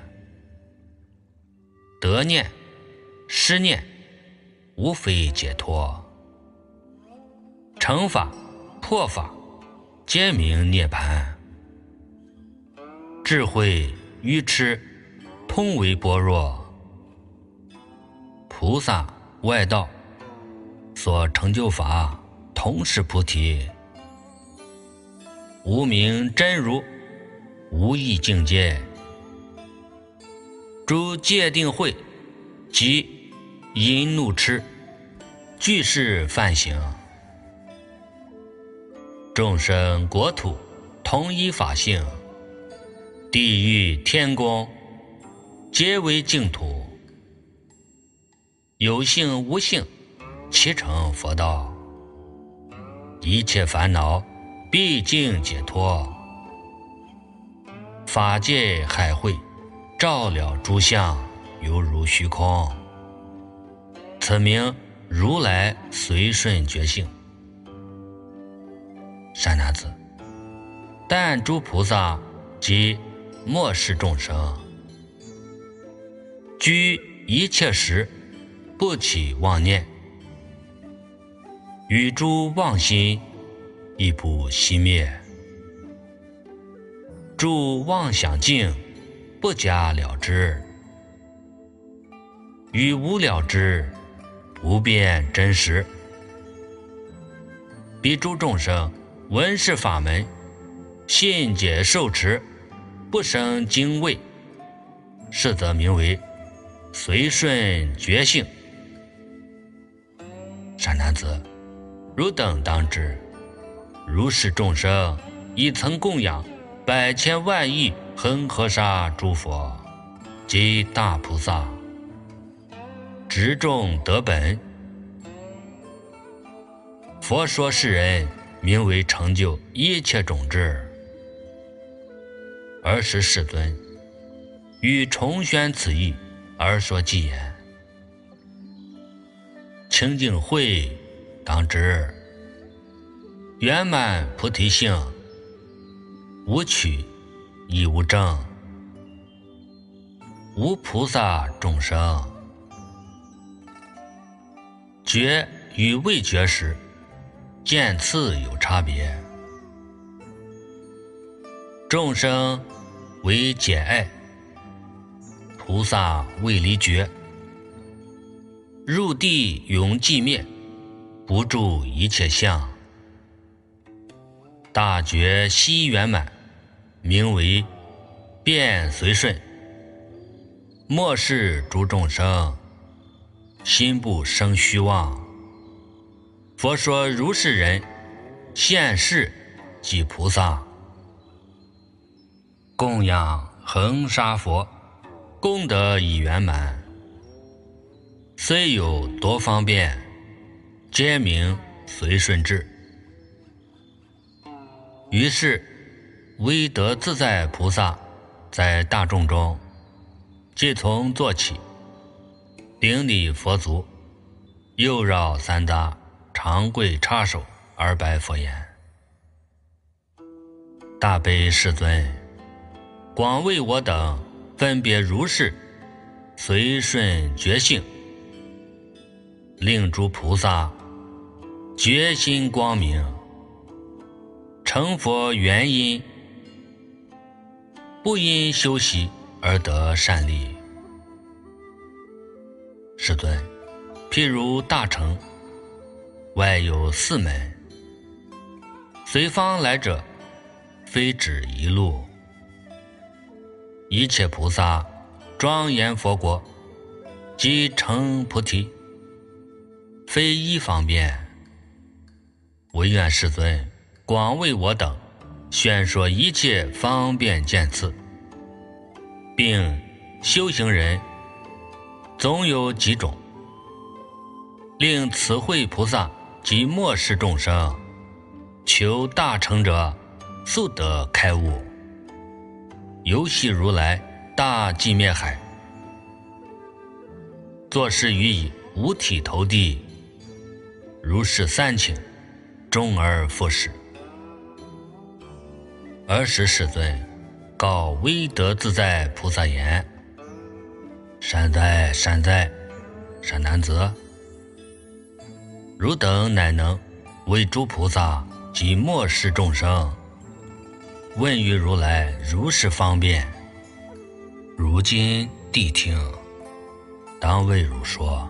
得念、失念，无非解脱。成法、破法，皆名涅槃。智慧、愚痴，通为般若。菩萨、外道，所成就法，同是菩提。无名真如，无意境界。诸界定慧及淫怒痴，俱是犯行。众生国土同一法性，地狱天宫皆为净土。有性无性，其成佛道。一切烦恼。毕竟解脱，法界海会，照了诸相，犹如虚空。此名如来随顺觉性。善男子，但诸菩萨及末世众生，居一切时，不起妄念，与诸妄心。亦不熄灭，诸妄想境不加了之，与无了之，不变真实。彼诸众生闻是法门，信解受持，不生惊畏，是则名为随顺觉性。善男子，汝等当知，如是众生已曾供养百千万亿恒河沙诸佛及大菩萨，执众得本。佛说世人名为成就一切种智。尔时世尊欲重宣此意，而说偈言：“清净慧当知，圆满菩提性，无取亦无争，无菩萨众生，觉与未觉时，见次有差别。众生。”为解爱，菩萨为离觉。入地永寂灭，不住一切相。大觉悉圆满，名为变随顺。末世诸众生，心不生虚妄。佛说如是人，现世即菩萨。供养恒沙佛，功德已圆满。虽有多方便，皆名随顺智。于是，威德自在菩萨在大众中，即从坐起，顶礼佛足，右绕三匝，长跪插手而白佛言：“大悲世尊。”广为我等分别如是随顺觉性，令诸菩萨决心光明，成佛原因，不因修习而得善利。世尊，譬如大乘外有四门，随方来者，非止一路。一切菩萨庄严佛国，即成菩提，非一方便。唯愿世尊广为我等宣说一切方便见次，并修行人总有几种，令慈惠菩萨及末世众生求大成者速得开悟。游戏如来大寂灭海，作事于以五体投地，如是三请，终而复始。尔时世尊告威德自在菩萨言：“善哉善哉，善男子，汝等乃能为诸菩萨及末世众生。”问于如来如是方便，如今谛听，当为汝说。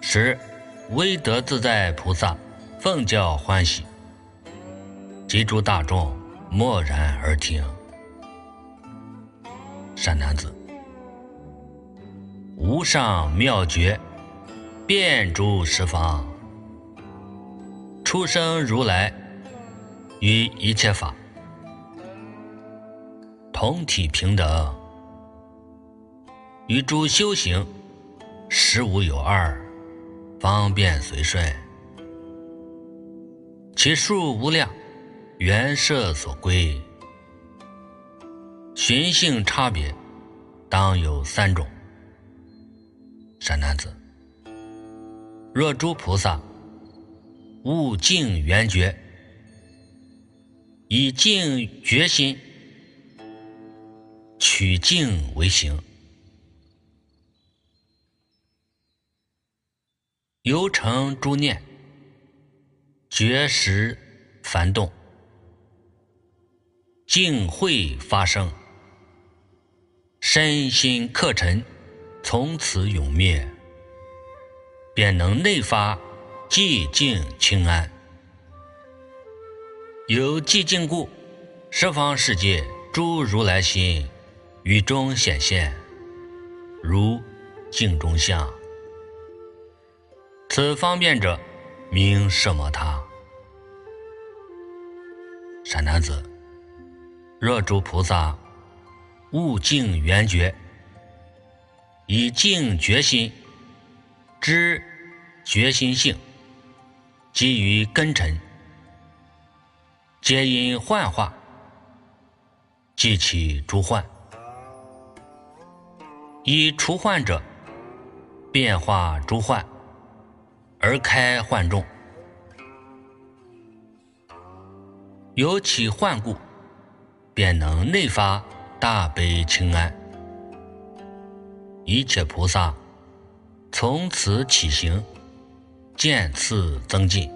时威德自在菩萨奉教欢喜，及诸大众默然而听。善男子，无上妙觉，遍诸十方，出生如来。于一切法同体平等，与诸修行实无有二，方便随顺，其数无量，缘摄所归，寻性差别，当有三种。善男子，若诸菩萨悟净圆觉。以静决心，取静为行，由成诸念，觉识繁动，静慧发生，身心克尘，从此永灭，便能内发寂静清安。由寂静故，十方世界诸如来心，于中显现，如镜中像。此方便者，名什么他？善男子，若诸菩萨悟净圆觉，以净觉心知觉心性，基于根尘，皆因幻化，即起诸幻，以除幻者，变化诸幻，而开幻众。有起幻故，便能内发大悲清安。一切菩萨从此起行，渐次增进。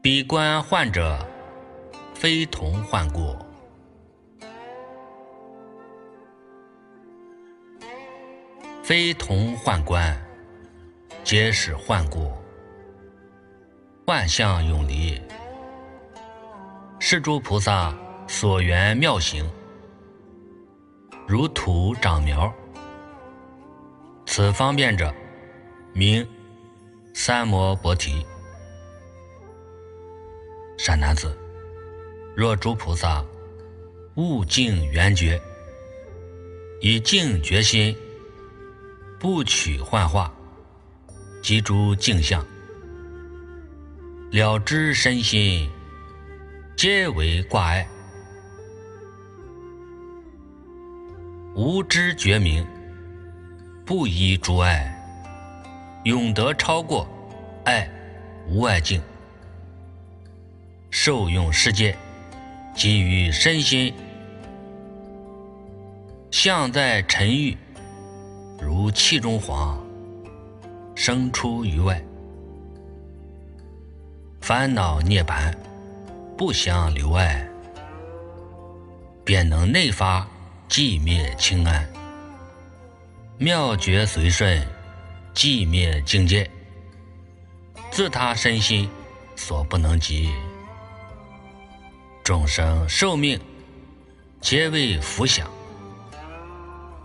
彼观患者，非同幻故；非同幻观，皆是幻故。幻象永离。是诸菩萨所缘妙行，如土长苗。此方便者，名三摩菩提。善男子，若诸菩萨悟净圆觉，以净觉心，不取幻化，即诸净相，了知身心。皆为挂碍，无知觉明，不依诸爱，永得超过爱无爱境，受用世界，给予身心，相在尘欲，如气中黄，生出于外，烦恼涅槃。不相留爱，便能内发寂灭清安，妙觉随顺，寂灭境界，自他身心所不能及。众生寿命皆为福享，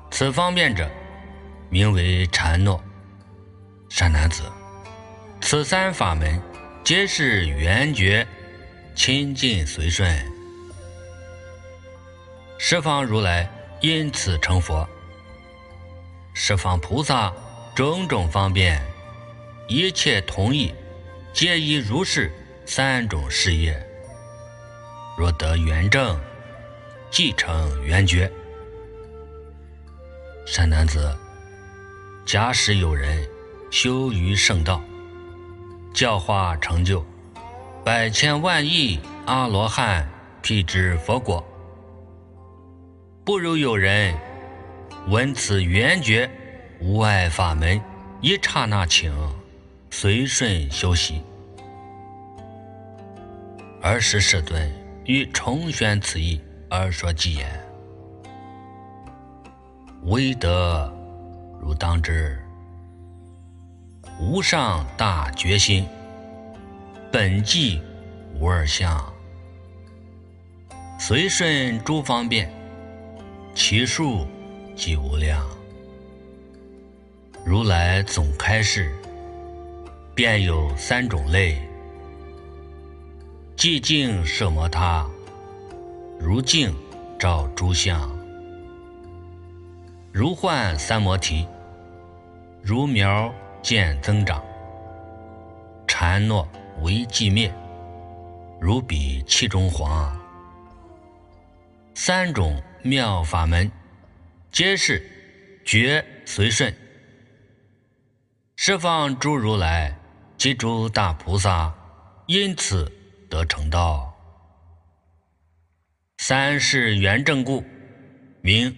此方便者，名为禅诺。善男子，此三法门皆是圆觉。亲近随顺，十方如来因此成佛。十方菩萨种种方便，一切同意，皆以如是三种事业。若得圆正，即成圆觉。善男子，假使有人修于圣道，教化成就。百千万亿阿罗汉辟支佛果，不如有人闻此圆觉无碍法门，一刹那请随顺修习。尔时世尊欲重宣此意而说偈言：唯德如当知，无上大决心。本寂无二相，随顺诸方便，其数即无量。如来总开示，便有三种类：寂静摄摩他，如镜照诸相，如幻三摩提，如苗见增长，禅诺。为寂灭，如彼气中黄。三种妙法门，皆是觉随顺。十方诸如来及诸大菩萨，因此得成道。三世圆正故，名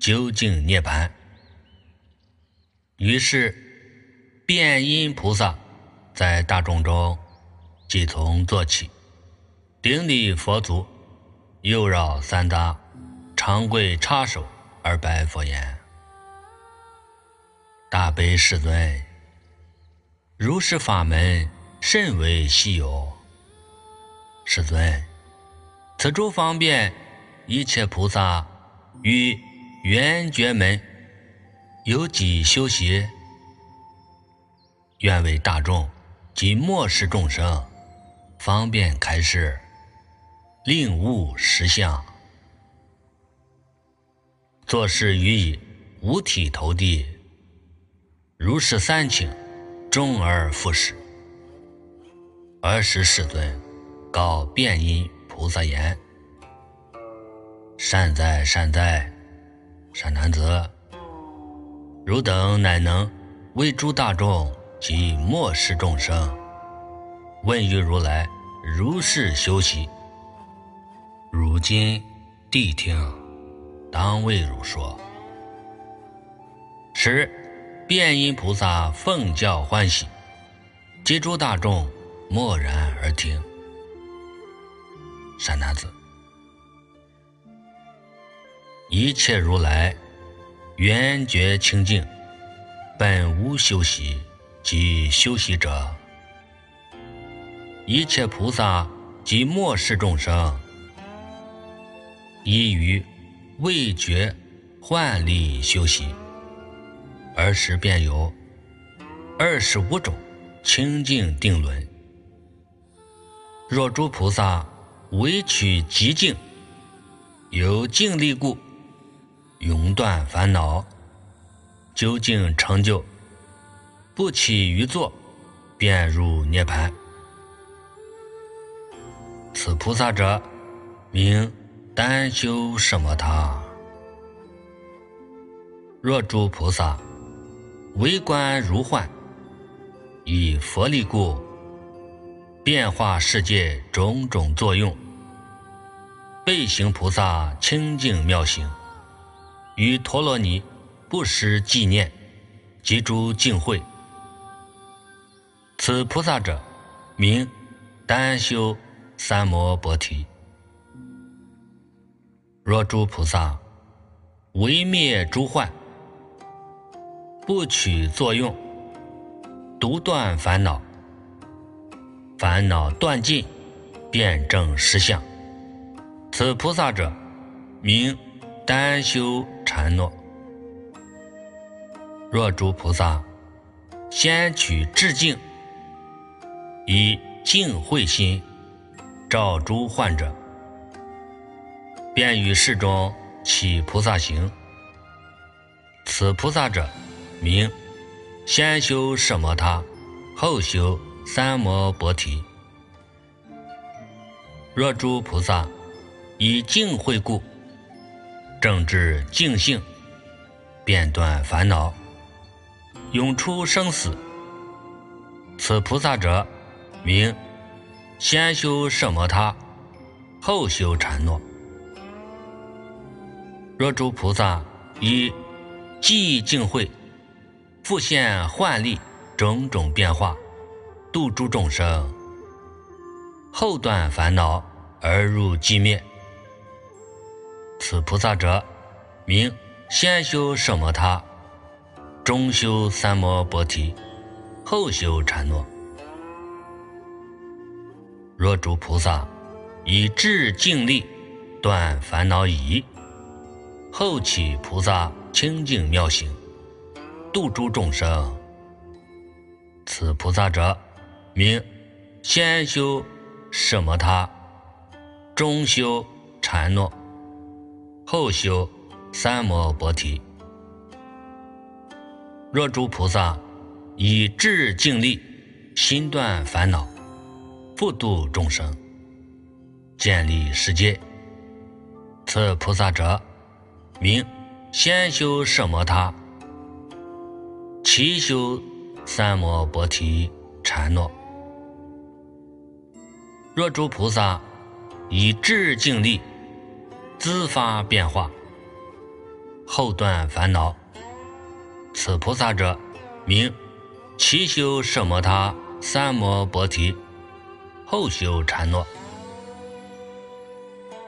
究竟涅槃。于是，变音菩萨。在大众中，即从坐起，顶礼佛足，右绕三匝，长跪插手而拜佛言：“大悲世尊，如是法门甚为稀有。世尊，此诸方便，一切菩萨于圆觉门有几修习，愿为大众即末世众生方便开示，令悟实相。做事于以五体投地，如是三请，终而复始。尔时世尊告辩音菩萨言：“善哉善哉，善男子，汝等乃能为诸大众即末世众生问于如来如是修习。如今谛听。”当为汝说。十，辩音菩萨奉教欢喜，及诸大众默然而听。善男子，一切如来圆觉清净，本无修习及修习者。一切菩萨及末世众生，依于。味觉幻力修习，儿时便有二十五种清净定轮。若诸菩萨唯取极静，有静力故，永断烦恼，究竟成就，不起于坐，便入涅盘。此菩萨者，名。单修什么他？若诸菩萨为观如幻，以佛力故，变化世界种种作用，背行菩萨清净妙行，与陀罗尼不失纪念，及诸净慧。此菩萨者，名单修三摩波提。若诸菩萨为灭诸患，不取作用，独断烦恼，烦恼断尽，辩证实相。此菩萨者，名单修禅诺。若诸菩萨先取智境，以净慧心照诸患者。便于世中起菩萨行。此菩萨者，名先修什摩他，后修三摩波提。若诸菩萨以净慧故，正治净性，便断烦恼，永出生死。此菩萨者，名先修什摩他，后修禅诺。若诸菩萨以寂净慧复现幻力种种变化，度诸众生，后断烦恼而入寂灭。此菩萨者，名先修什摩他，中修三摩菩提，后修禅诺。若诸菩萨以智净力断烦恼已。后起菩萨清净妙行，度诸众生。此菩萨者，名先修什摩他，中修禅诺，后修三摩波提。若诸菩萨以智净力心断烦恼，复度众生，建立世界。此菩萨者。名先修什摩他，其修三摩波提禅诺。若诸菩萨以智净力自发变化，后断烦恼，此菩萨者名其修什摩他三摩波提，后修禅诺。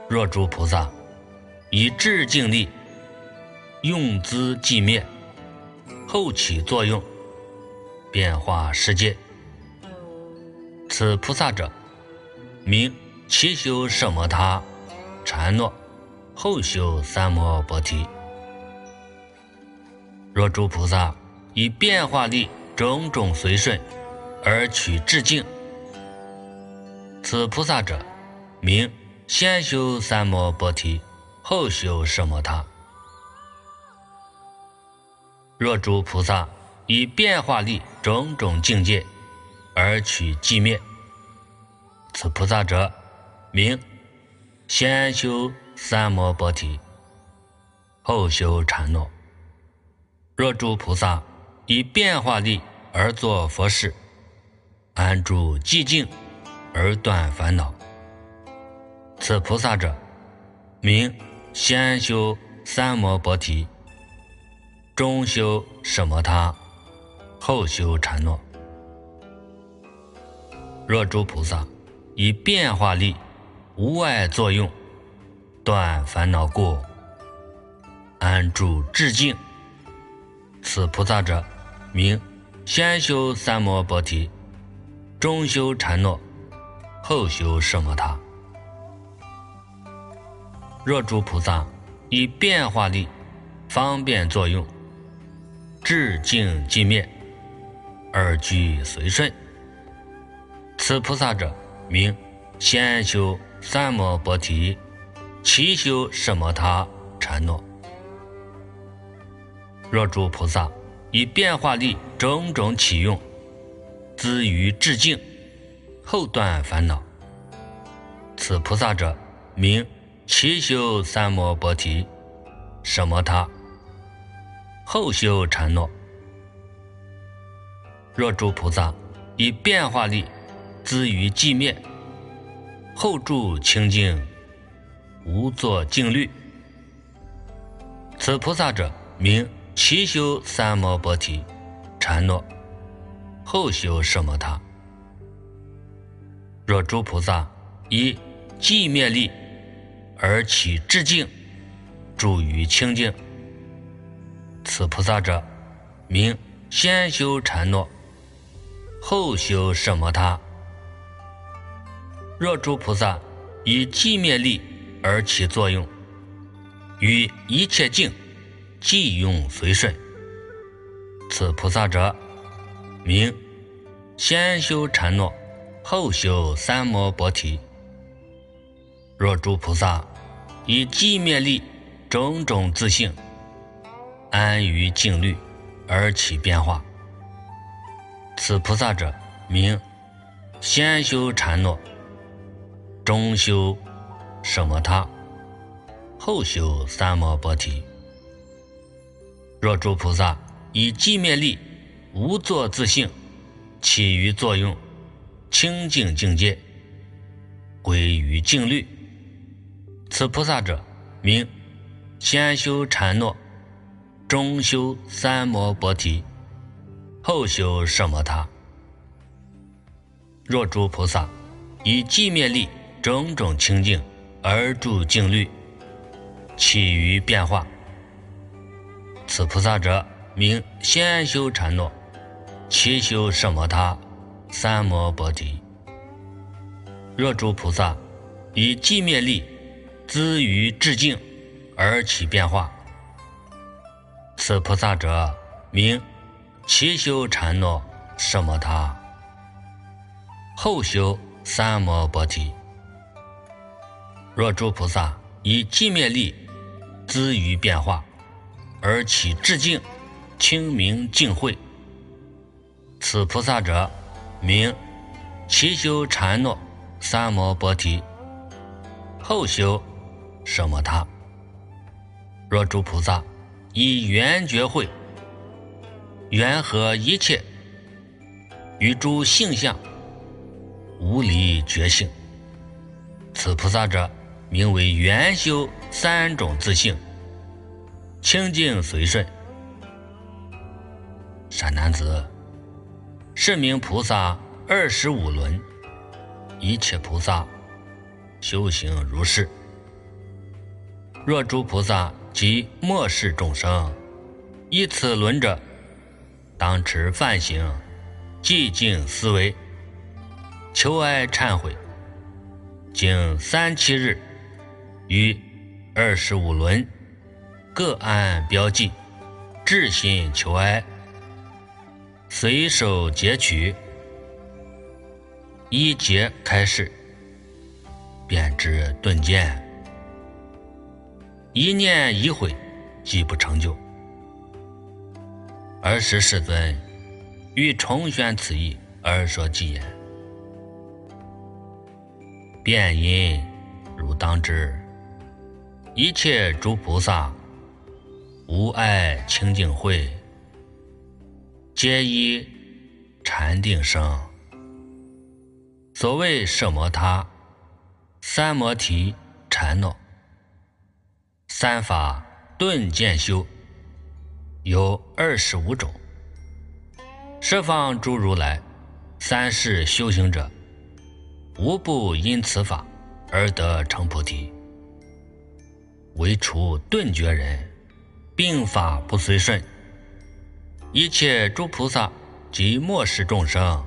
若诸菩萨以智净力。用资寂灭，后起作用，变化世界。此菩萨者，名其修什摩他禅诺，后修三摩菩提，若诸菩萨以变化力种种随顺而取致敬，此菩萨者名先修三摩波提，后修奢摩他。若诸菩萨以变化力种种境界而取寂灭，此菩萨者名先修三摩波提，后修禅诺。若诸菩萨以变化力而作佛事，安住寂静而断烦恼，此菩萨者名先修三摩波提，中修什摩他，后修禅诺。若诸菩萨以变化力无碍作用，断烦恼故，安住至境。此菩萨者，名先修三摩波提，中修禅诺，后修奢摩他。若诸菩萨以变化力方便作用，至静寂灭，而居随顺，此菩萨者，名先修三摩波提，其修奢摩他禅诺。若诸菩萨以变化力种种起用，资于致敬，后断烦恼，此菩萨者名其修三摩菩提，什么他？后修禅诺。若诸菩萨以变化力资于寂灭，后住清净，无作静虑，此菩萨者名。其修三摩菩提，禅诺，后修奢摩他。若诸菩萨以寂灭力而起致敬，住于清净，此菩萨者名先修禅诺，后修奢摩他。若诸菩萨以寂灭力而起作用，与一切境。即用随顺，此菩萨者名先修禅诺，后修三摩波提。若诸菩萨以寂灭力种种自性，安于静虑而起变化，此菩萨者名先修禅诺，中修什么他，后修三摩波提。若诸菩萨以寂灭力无作自性，起于作用清净境界，归于静虑，此菩萨者名先修禅诺，中修三摩菩提，后修奢摩他。若诸菩萨以寂灭力种种清净而住净律，起于变化。此菩萨者名先修禅诺，其修奢摩他，三摩波提。若诸菩萨以寂灭力资于致敬而起变化，此菩萨者名其修禅诺，奢摩他，后修三摩波提。若诸菩萨以寂灭力资于变化。而起致敬，清明净慧。此菩萨者，名其修禅诺，三摩波提，后修奢摩他。若诸菩萨以圆觉慧，圆合一切与诸性相，无离觉性，此菩萨者，名为圆修三种自性。清净随顺，善男子，是名菩萨二十五轮，一切菩萨修行如是。若诸菩萨及末世众生，依此轮者，当持梵行，寂静思维，求哀忏悔，经三七日，于二十五轮。各按标记，至心求爱，随手截取，一节开始，便知顿见，一念一悔，即不成就。尔时世尊欲重宣此意，而说偈言：变因如当知，一切诸菩萨无碍清净慧，皆依禅定生。所谓摄摩他、三摩提、禅诺三法顿渐修。有二十五种，十方诸如来三世修行者，无不因此法而得成菩提。唯除顿觉人，并法不随顺。一切诸菩萨及末世众生，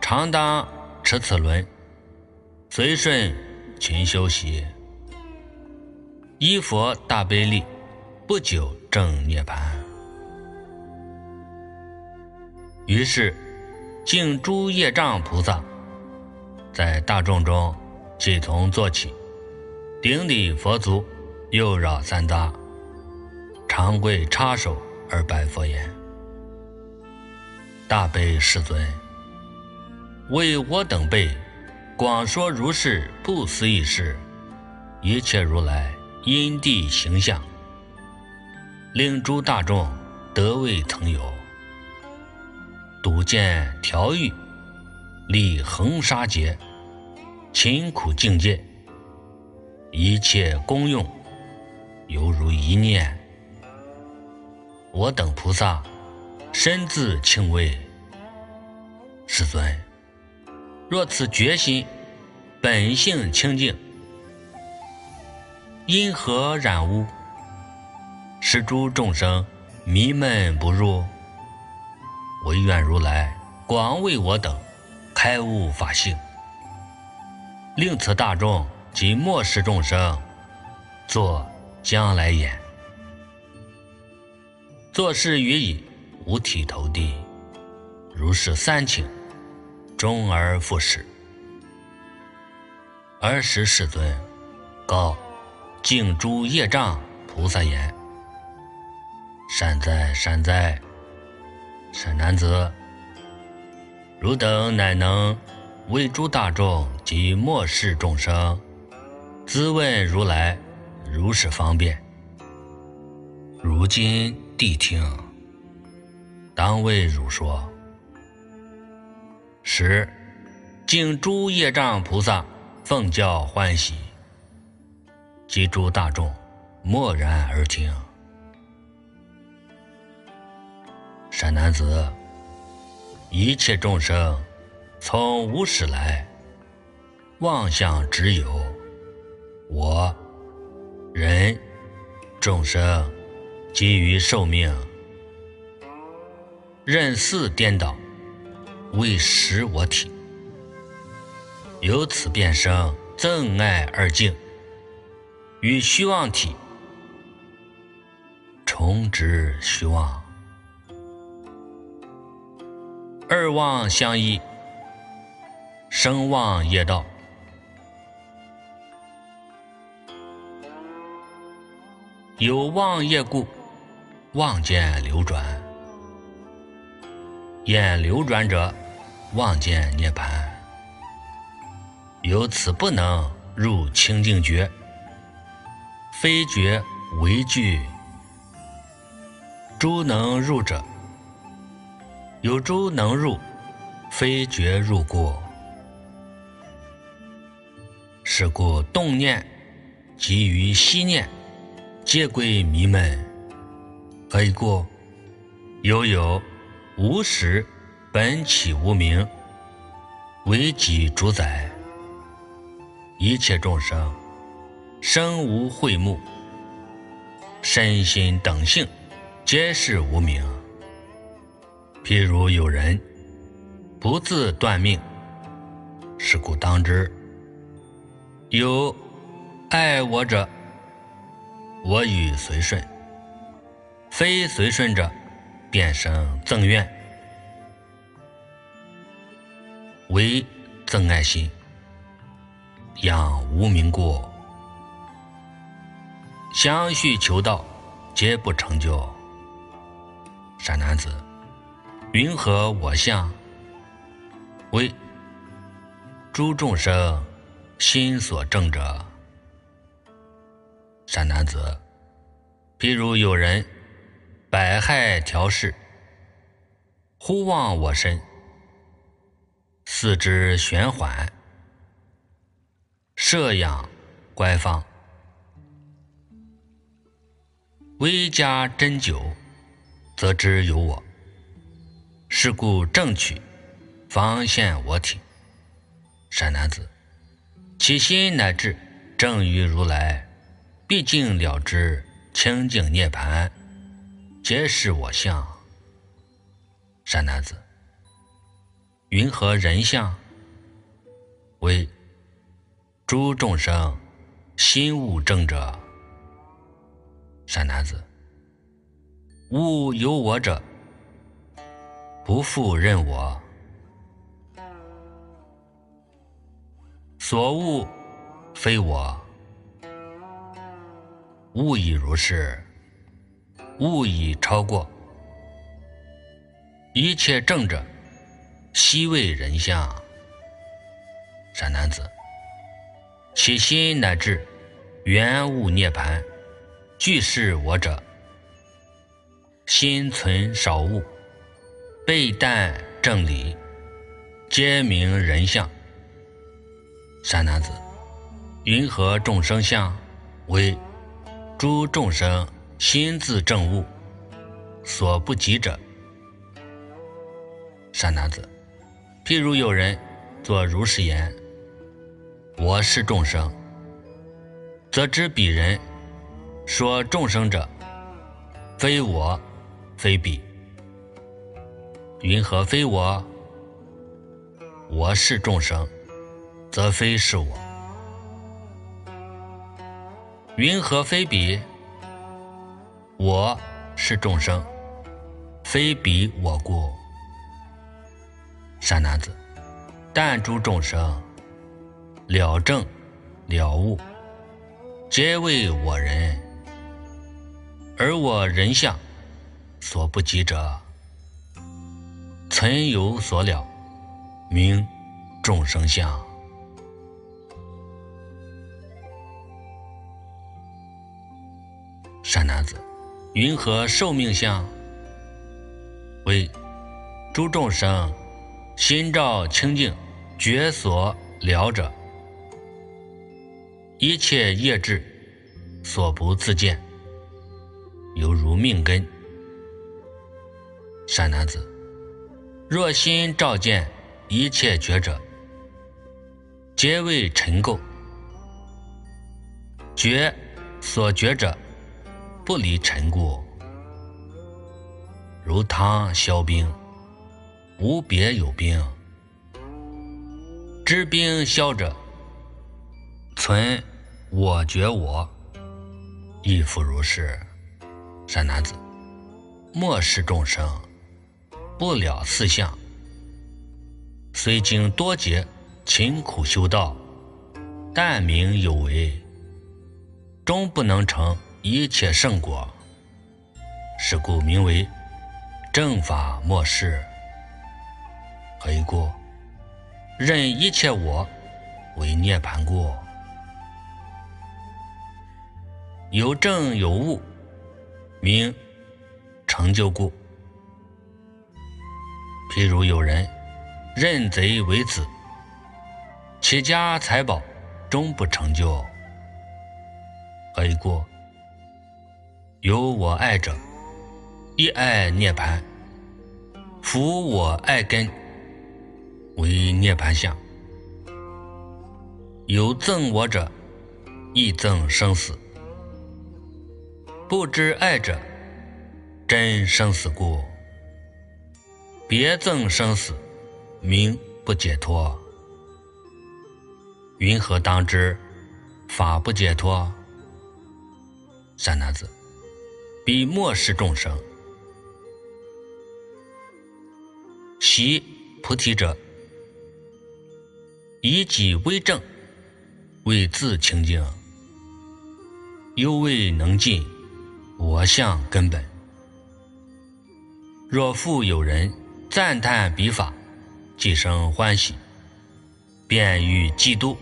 常当持此轮，随顺勤修习，依佛大悲力。不久正涅槃。于是，敬诸业障菩萨，在大众中即从做起，顶礼佛足，右绕三匝，长跪插手而白佛言：“大悲世尊，为我等辈广说如是不思议事，一切如来因地形象。”令诸大众得未曾有，独见调御，立恒沙劫，勤苦境界，一切功用，犹如一念。我等菩萨身自清微，世尊，若此决心本性清净，因何染污？使诸众生迷闷不入，唯愿如来广为我等开悟法性，令此大众及末世众生作将来眼，作事于已五体投地，如是三请，终而复始。尔时世尊告敬诸业障菩萨言。善哉善哉，善男子，汝等乃能为诸大众及末世众生，咨问如来如是方便。如今谛听，当为汝说。十，敬诸业障菩萨奉教欢喜，及诸大众默然而听。善男子，一切众生从无始来，妄想只有我人众生，基于寿命，任四颠倒，为实我体，由此变生憎爱二境，与虚妄体重执虚妄。二妄相依，生妄业道，有妄业故，望见流转，眼流转者，望见涅槃，由此不能入清净觉，非觉为具，诸能入者。有诸能入，非觉入故。是故动念及于息念，皆归迷闷。何以故？悠有无始本起无明，为己主宰。一切众生生无慧目，身心等性，皆是无明。譬如有人不自断命，是故当知：有爱我者，我与随顺；非随顺者，便生憎怨，为憎爱心，养无名故。相续求道，皆不成就。善男子，云何我相？为诸众生心所正者。善男子，譬如有人百害调适，忽望我身，四肢旋缓，摄养乖方，微加针灸，则知有我。是故正取，方现我体。善男子，其心乃至正于如来。毕竟了知清净涅槃，皆是我相。善男子，云何人相？为诸众生心悟正者。善男子，悟有我者，不复认我。所悟非我。物已如是，物已超过一切正者，悉为人相。善男子，其心乃至圆悟涅盘，具是我者，心存少物，背淡正理，皆名人相。善男子，云何众生相为？诸众生心自证悟，所不及者。善男子，譬如有人作如是言：“我是众生。”则知彼人说众生者，非我，非彼。云何非我？我是众生，则非是我。云何非彼？我是众生，非彼我故。善男子，但诸众生了正了悟，皆为我人，而我人相所不及者，存有所了，名众生相。善男子，云何寿命相？为诸众生心照清净，觉所了者，一切业智所不自见，犹如命根。善男子，若心照见一切觉者，皆为尘垢，觉所觉者。不离尘故，如汤消冰，无别有冰。知冰消者，存我觉我，亦复如是。善男子，莫视众生，不了四相，虽经多劫勤苦修道，但名有为，终不能成。一切圣果，是故名为正法末世。何以故？任一切我为涅盘故，有正有悟，名成就故。譬如有人认贼为子，其家财宝终不成就。何以故？有我爱者，一爱涅盘，夫我爱根为涅盘相；有憎我者，亦憎生死。不知爱者，真生死故。别憎生死，名不解脱。云何当知法不解脱？善男子。彼漠视众生。习菩提者，以己为正，为自清净，犹未能尽我相根本。若复有人赞叹彼法，即生欢喜，便欲嫉妒；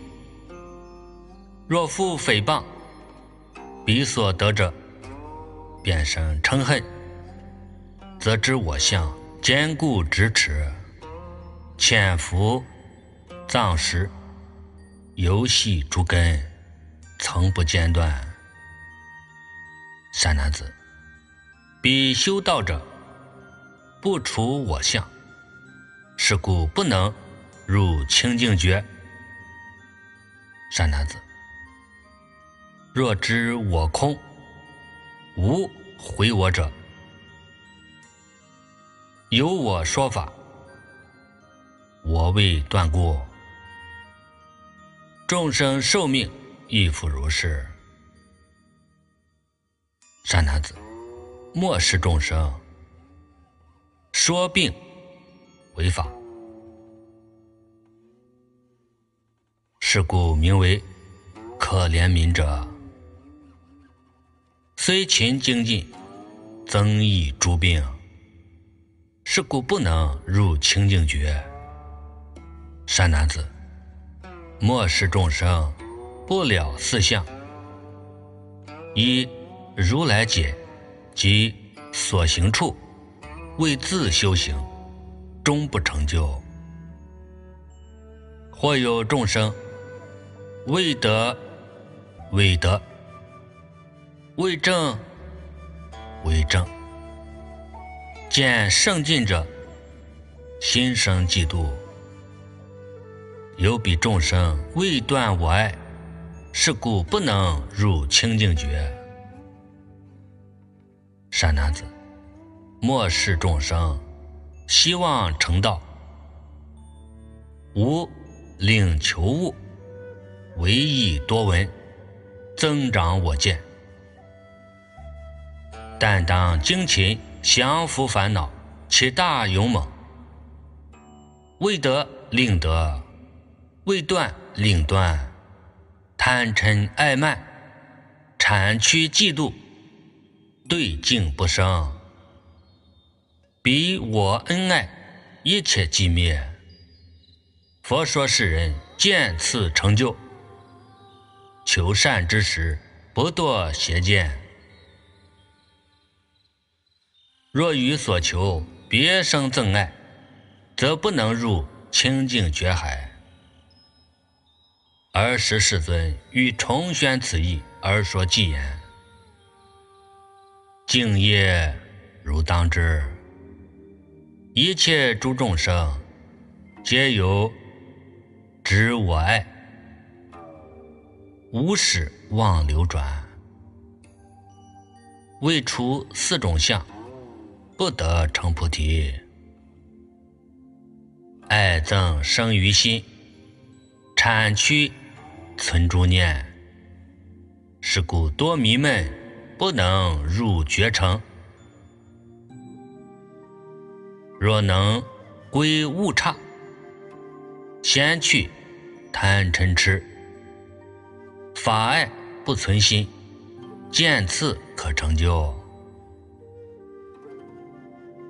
若复诽谤彼所得者，便生嗔恨，则知我相。坚固支持，潜伏藏识，游戏诸根，从不间断。善男子，彼修道者不除我相，是故不能入清净觉。善男子，若知我空，无毁我者。有我说法，我未断过。众生寿命亦复如是。善男子，莫视众生，说病为法，是故名为可怜悯者。虽勤精进，增益诸病。是故不能入清净觉。善男子，莫视众生，不了四相，一如来解及所行处，为自修行，终不成就。或有众生未得，未得，为正，为正。见圣进者，心生嫉妒；有彼众生未断我爱，是故不能入清净觉。善男子，莫视众生，希望成道，无令求物，唯意多闻，增长我见。但当精勤。降伏烦恼，其大勇猛；未得令得，未断令断。贪嗔爱慢，谄曲嫉妒，对境不生。彼我恩爱，一切寂灭。佛说世人见次成就，求善之时，不堕邪见。若于所求别生憎爱，则不能入清净觉海。尔时世尊欲重宣此意而说偈言：敬业如当知，一切诸众生皆有知我爱，无始妄流转，未除四种相。不得成菩提，爱憎生于心，产区存诸念，是故多迷闷，不能入绝城。若能归悟刹，先去贪嗔痴，法爱不存心，见次可成就。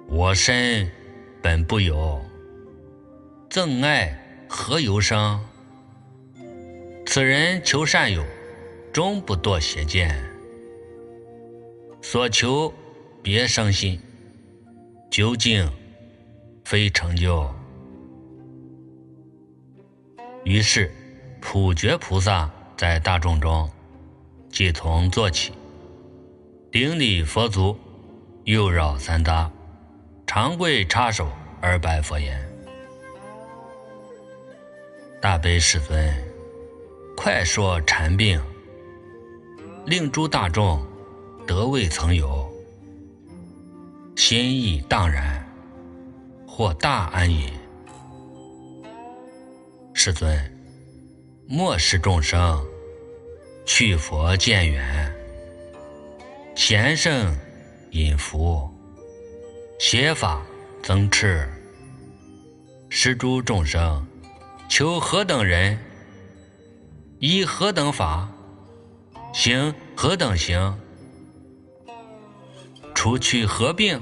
我身本不有，憎爱何由生？此人求善友，终不堕邪见。所求别生心，究竟非成就。于是普觉菩萨在大众中，即从坐起，顶礼佛足，右绕三匝。长跪插手而拜佛言：“大悲世尊，快说禅病，令诸大众得未曾有，心意荡然，或大安隐。世尊，末世众生去佛见缘，贤圣引福，邪法增炽，施诸众生，求何等人，以何等法，行何等行，除去何病，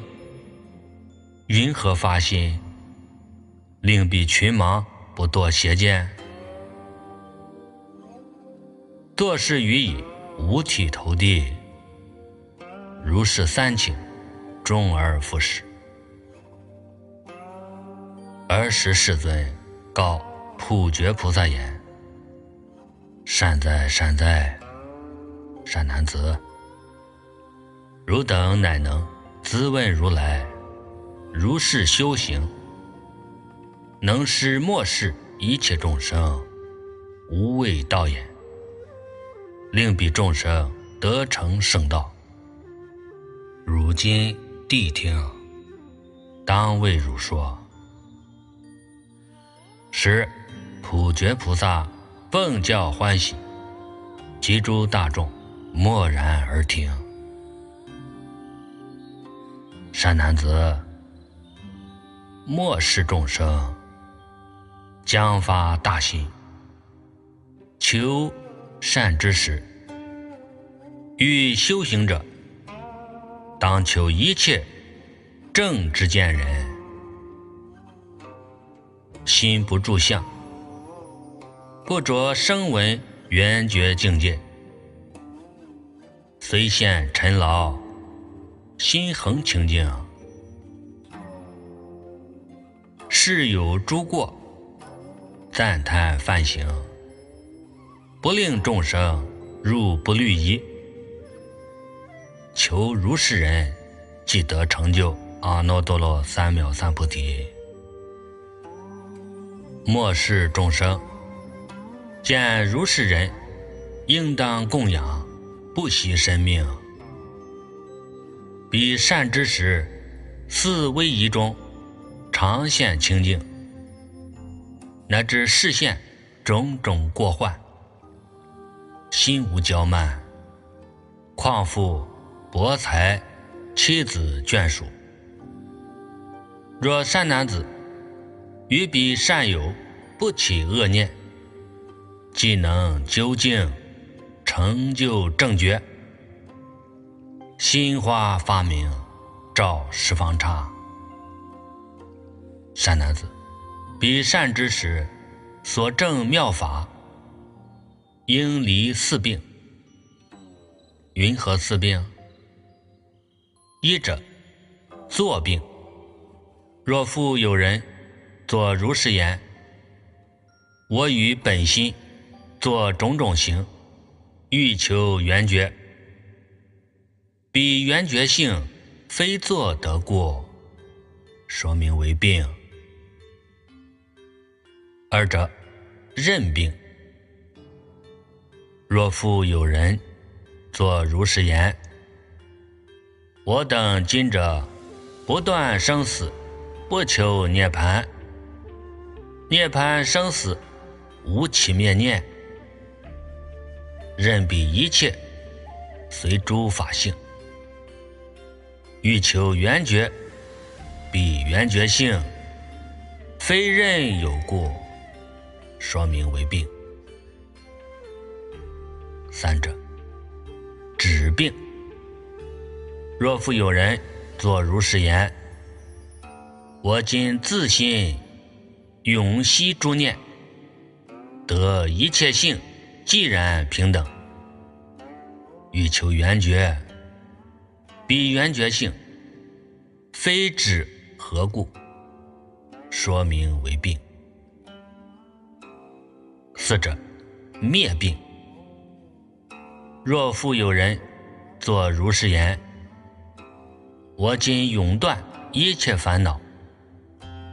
云何发心，令彼群盲不堕邪见，作事于以五体投地。如是三请，终而复始。尔时世尊告普觉菩萨言：“善哉善哉，善男子！汝等乃能自问如来，如是修行，能使末世一切众生无畏道也，令彼众生得成圣道。”如今谛听，当为汝说。时普觉菩萨奉教欢喜，及诸大众默然而听。善男子，末世众生将发大心，求善知识，欲修行者。当求一切正之见人，心不住相，不着声闻缘觉境界，虽现尘劳，心恒清净。世有诸过，赞叹梵行，不令众生入不律仪。求如是人，即得成就阿耨多罗三藐三菩提。末世众生见如是人，应当供养，不惜生命。彼善知识，四威仪中，常现清净，乃至视现种种过患，心无骄慢，况复。博财、妻子、眷属。若善男子与彼善友不起恶念，即能究竟成就正觉。心花发明，照十方刹。善男子，彼善之时，所证妙法，应离四病。云何四病？一者，作病。若复有人作如是言：我与本心作种种行，欲求圆觉。彼圆觉性非作得过，说明为病。二者，任病。若复有人作如是言。我等今者不断生死，不求涅槃。涅槃生死，无起灭念，任彼一切随诸法性。欲求圆觉，彼圆觉性非任有故，说明为病。三者指病。若复有人作如是言：“我今自心永息诸念，得一切性既然平等，欲求圆觉。彼圆觉性非指何故？说明为病。四者灭病。若复有人作如是言。”我今永断一切烦恼，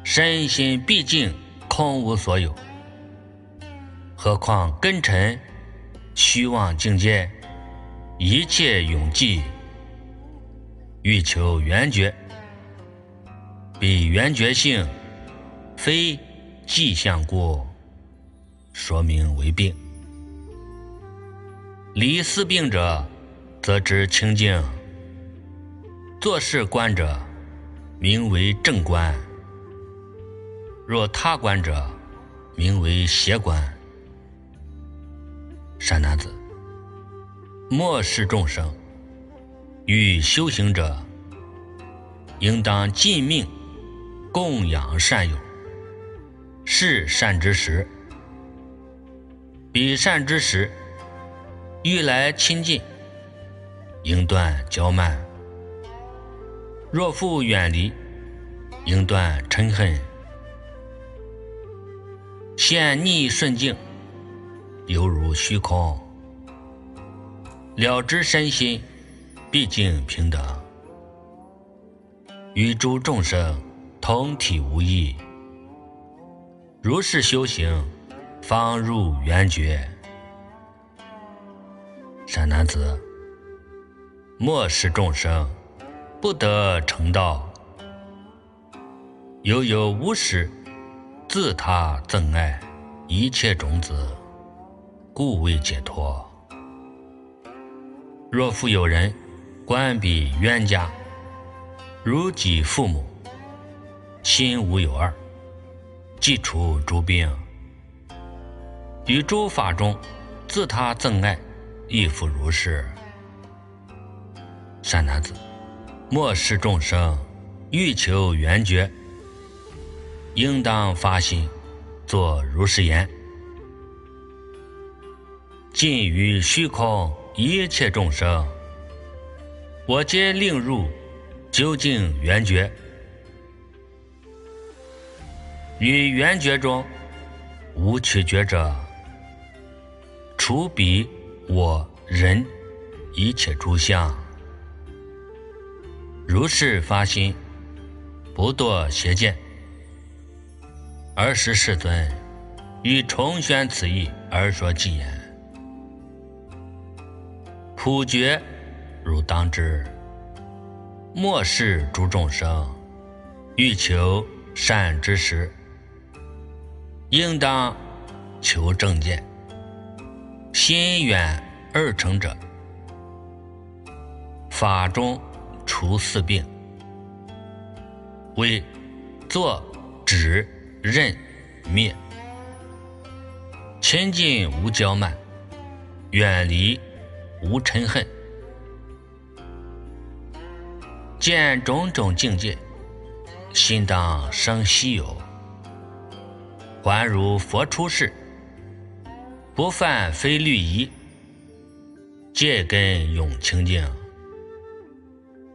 身心毕竟空无所有，何况根尘虚妄境界，一切永寂，欲求圆觉，彼圆觉性非迹象故，说明为病。离四病者，则知清净。做事官者，名为正官；若他官者，名为邪官。善男子，莫视众生，与修行者，应当尽命供养善友，是善之时。彼善之时，欲来亲近，应断骄慢；若复远离，应断嗔恨。现逆顺境，犹如虚空；了知身心，毕竟平等，与诸众生同体无异。如是修行。方入圆觉，善男子，莫视众生，不得成道。犹有无始，自他憎爱一切种子，故未解脱。若复有人观彼冤家，如己父母，心无有二，即除诸病。于诸法中，自他憎爱，亦复如是。善男子，莫视众生，欲求圆觉，应当发心，作如是言：尽于虚空一切众生，我皆令入究竟圆觉。于圆觉中，无取觉者。除彼我人一切诸相，如是发心，不堕邪见。尔时世尊欲重宣此意而说偈言：普觉汝当知，末世诸众生，欲求善之时，应当求正见。心远二成者，法中除四病，为作、止、任、灭。亲近无骄慢，远离无嗔恨。见种种境界，心当生希有，还如佛出世。不犯非律仪，戒根永清净，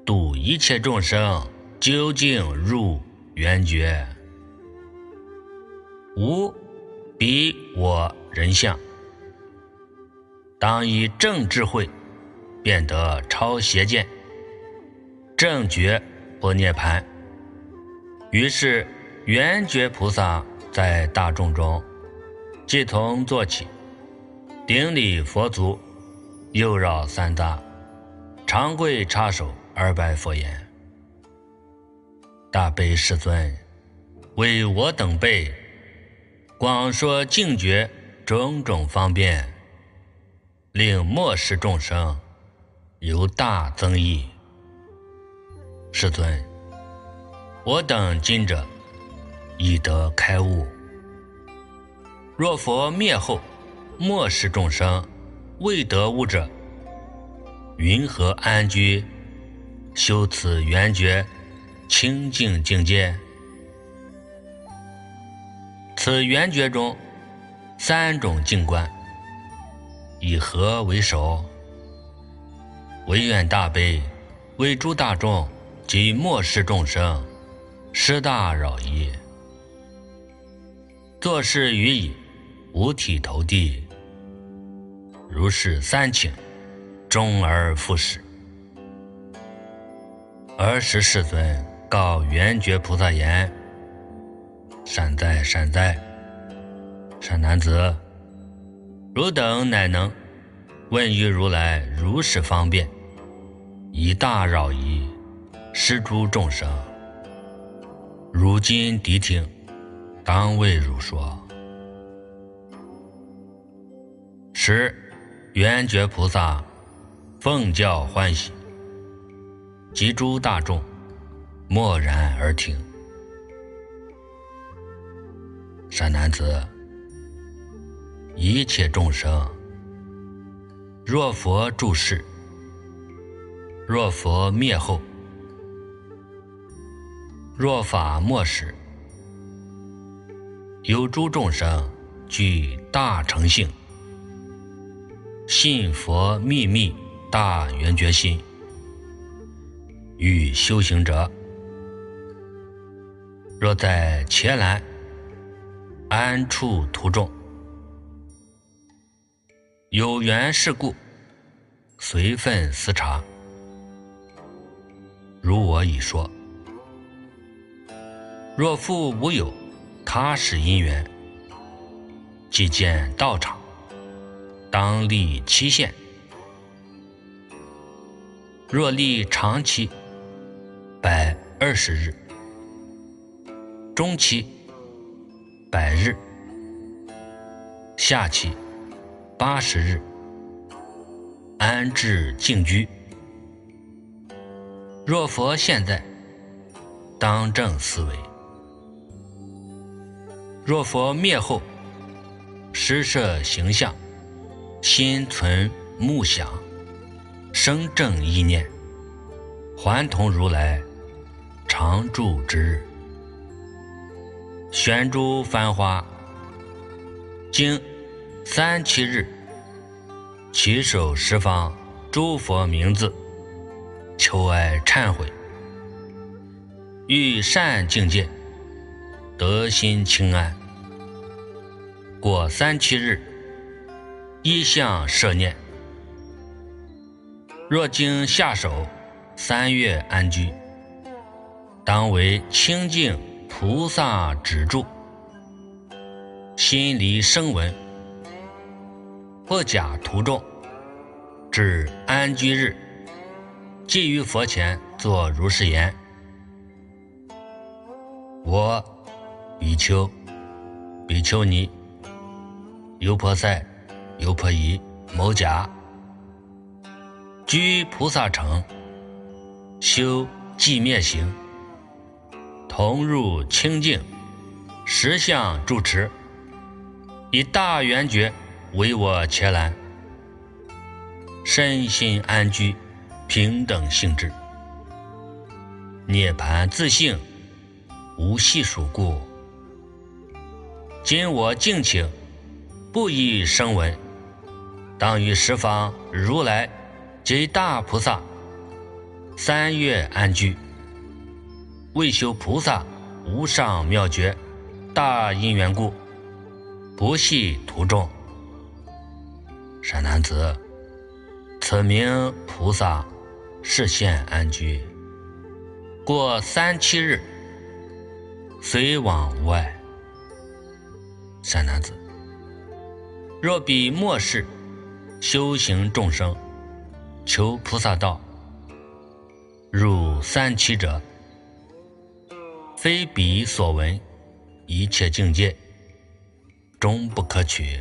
度一切众生究竟入圆觉，无彼我人相，当以正智慧，变得超邪见，正觉不涅盘。于是圆觉菩萨在大众中，即从做起。顶礼佛足，右绕三匝，长跪插手二白佛言：“大悲世尊，为我等辈广说净觉种种方便，令末世众生有大增益。世尊，我等今者已得开悟，若佛灭后。”末世众生未得悟者，云何安居修此圆觉清净境界？此圆觉中三种境观，以何为首？唯愿大悲为诸大众及末世众生施大饶益，作事于已，五体投地。如是三请，终而复始。尔时世尊告圆觉菩萨言：“善哉善哉，善男子，汝等乃能问于如来如是方便，以大饶益施诸众生。如今谛听，当为汝说。十。圆觉菩萨奉教欢喜，及诸大众，默然而听。善男子，一切众生，若佛住世，若佛灭后，若法末时，有诸众生具大成性，信佛秘密大圆觉心，欲修行者，若在伽蓝。安处途中，有缘事故，随分思察。如我已说，若复无有他事因缘，即见道场，当立期限。若立长期，百二十日；中期。百日，下期。八十日，安置静居。若佛现在，当正思维；若佛灭后，施设形象，心存目想，生正意念，还同如来常住之。日。宣诸繁花，经三七日，起手十方诸佛名字，求爱忏悔，欲善境界，得心清安。过三七日，一向摄念。若经下手，三月安居，当为清净。菩萨止住，心离声闻，不假途众，至安居日，即于佛前作如是言：我比丘、比丘尼、优婆塞、优婆夷、某甲，居菩萨城，修寂灭行。同入清净，实相住持，以大圆觉为我伽蓝，身心安居，平等性质，涅盘自性，无系数故。今我敬请，不以声闻，当于十方如来及大菩萨，三月安居。为修菩萨无上妙觉大因缘故，不系途中。善男子，此名菩萨示现安居，过三七日，随往无碍。善男子，若比末世修行众生求菩萨道，入三七者。非彼所闻，一切境界终不可取。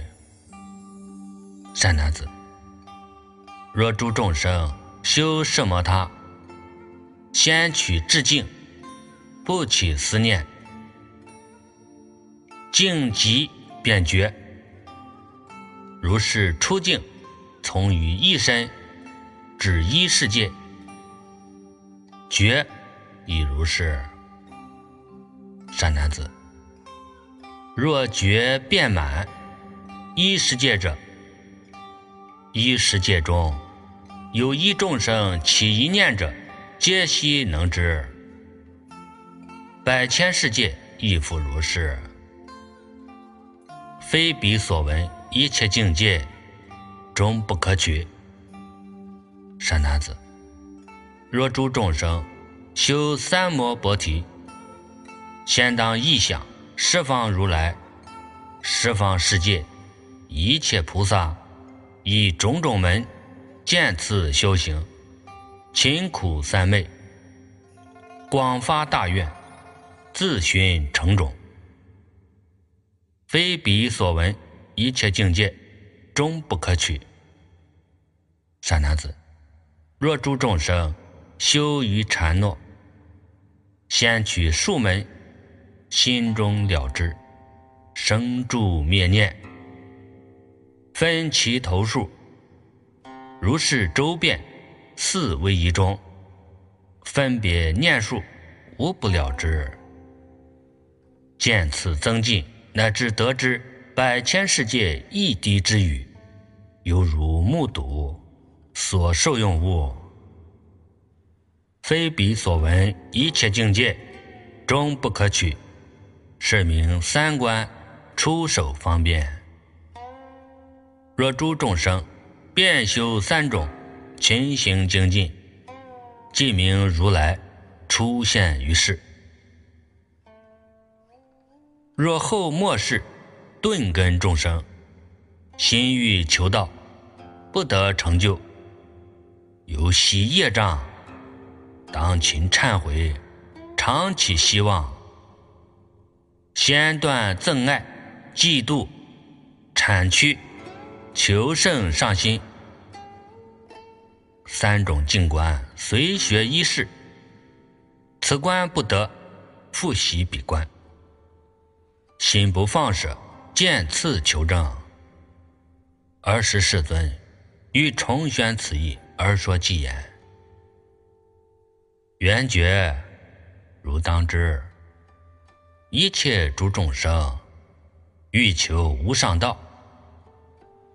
善男子，若诸众生修什么他，先取至境，不起思念，境即便觉。如是出境，从于一身至一世界，觉亦如是。善男子，若觉遍满一世界者，一世界中有一众生起一念者，皆悉能知。百千世界亦复如是。非彼所闻一切境界，终不可取。善男子，若诸众生修三摩钵提。先当意想十方如来、十方世界一切菩萨，以种种门渐次修行，勤苦三昧，广发大愿，自寻成种。非彼所闻一切境界，终不可取。善男子，若诸众生修于禅诺，先取数门，心中了之，生住灭念，分其头数，如是周遍，四为一中，分别念数，无不了之。见此增进，乃至得知百千世界一滴之语，犹如目睹所受用物。非彼所闻一切境界，终不可取，是名三观出手方便。若诸众生遍修三种勤行精进，即名如来出现于世。若后末世顿根众生，心欲求道，不得成就，有习业障。当勤忏悔，常起希望，先断憎爱、嫉妒、产屈、求胜上心三种境观，随学一事。此观不得，复习彼观。心不放舍，见次求证。尔时世尊欲重宣此意，而说偈言。缘觉如当知，一切诸众生欲求无上道，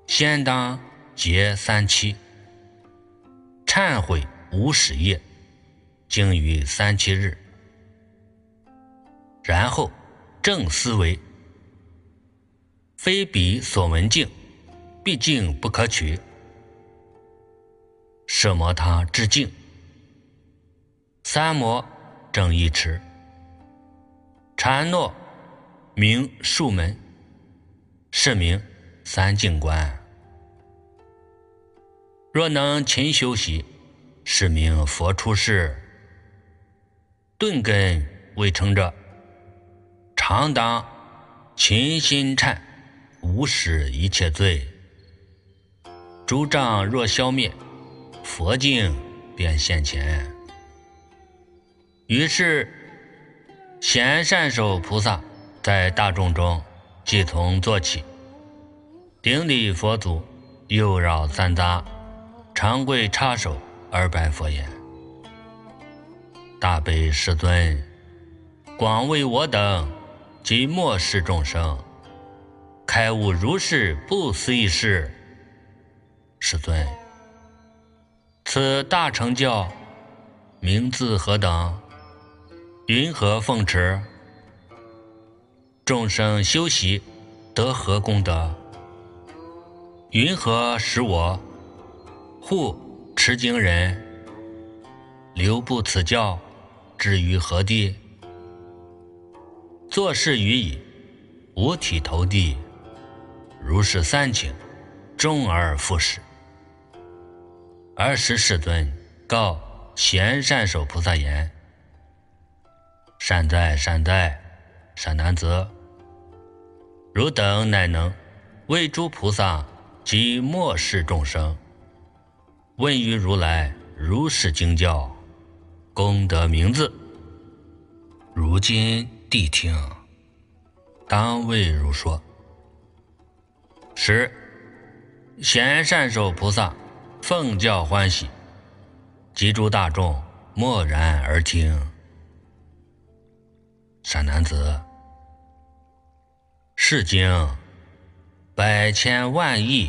先当结三七，忏悔无始业，经于三七日，然后正思维，非彼所闻境，毕竟不可取，舍摩他致敬。三摩正一持，禅诺名数门，是名三静观。若能勤修习，是名佛出世。顿根未成者，常当勤心忏，无始一切罪。诸障若消灭，佛境便现前。于是，贤善手菩萨在大众中即从做起，顶礼佛祖，右绕三匝，长跪插手而拜佛言：“大悲世尊，广为我等及末世众生开悟如是不思议事。世尊，此大成教名字何等？”云何奉持？众生修习得何功德？云何使我护持经人留步此教，至于何地？作事于矣，五体投地，如是三请，终而复始。尔时世尊告贤善手菩萨言。善哉善哉，善男子！汝等乃能为诸菩萨及末世众生问于如来如是经教，功德名字。如今谛听，当为汝说。十贤善手菩萨奉教欢喜，及诸大众默然而听。善男子，是经百千万亿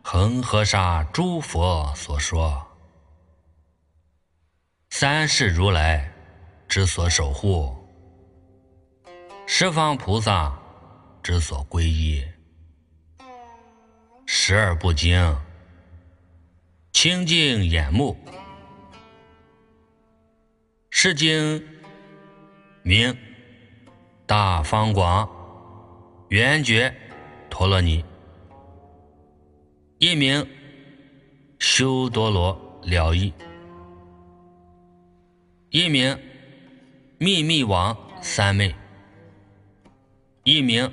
恒河沙诸佛所说，三世如来之所守护，十方菩萨之所皈依，十二部经清净眼目，是经名。大方广圆觉陀罗尼，一名修多罗了义，一名秘密王三昧，一名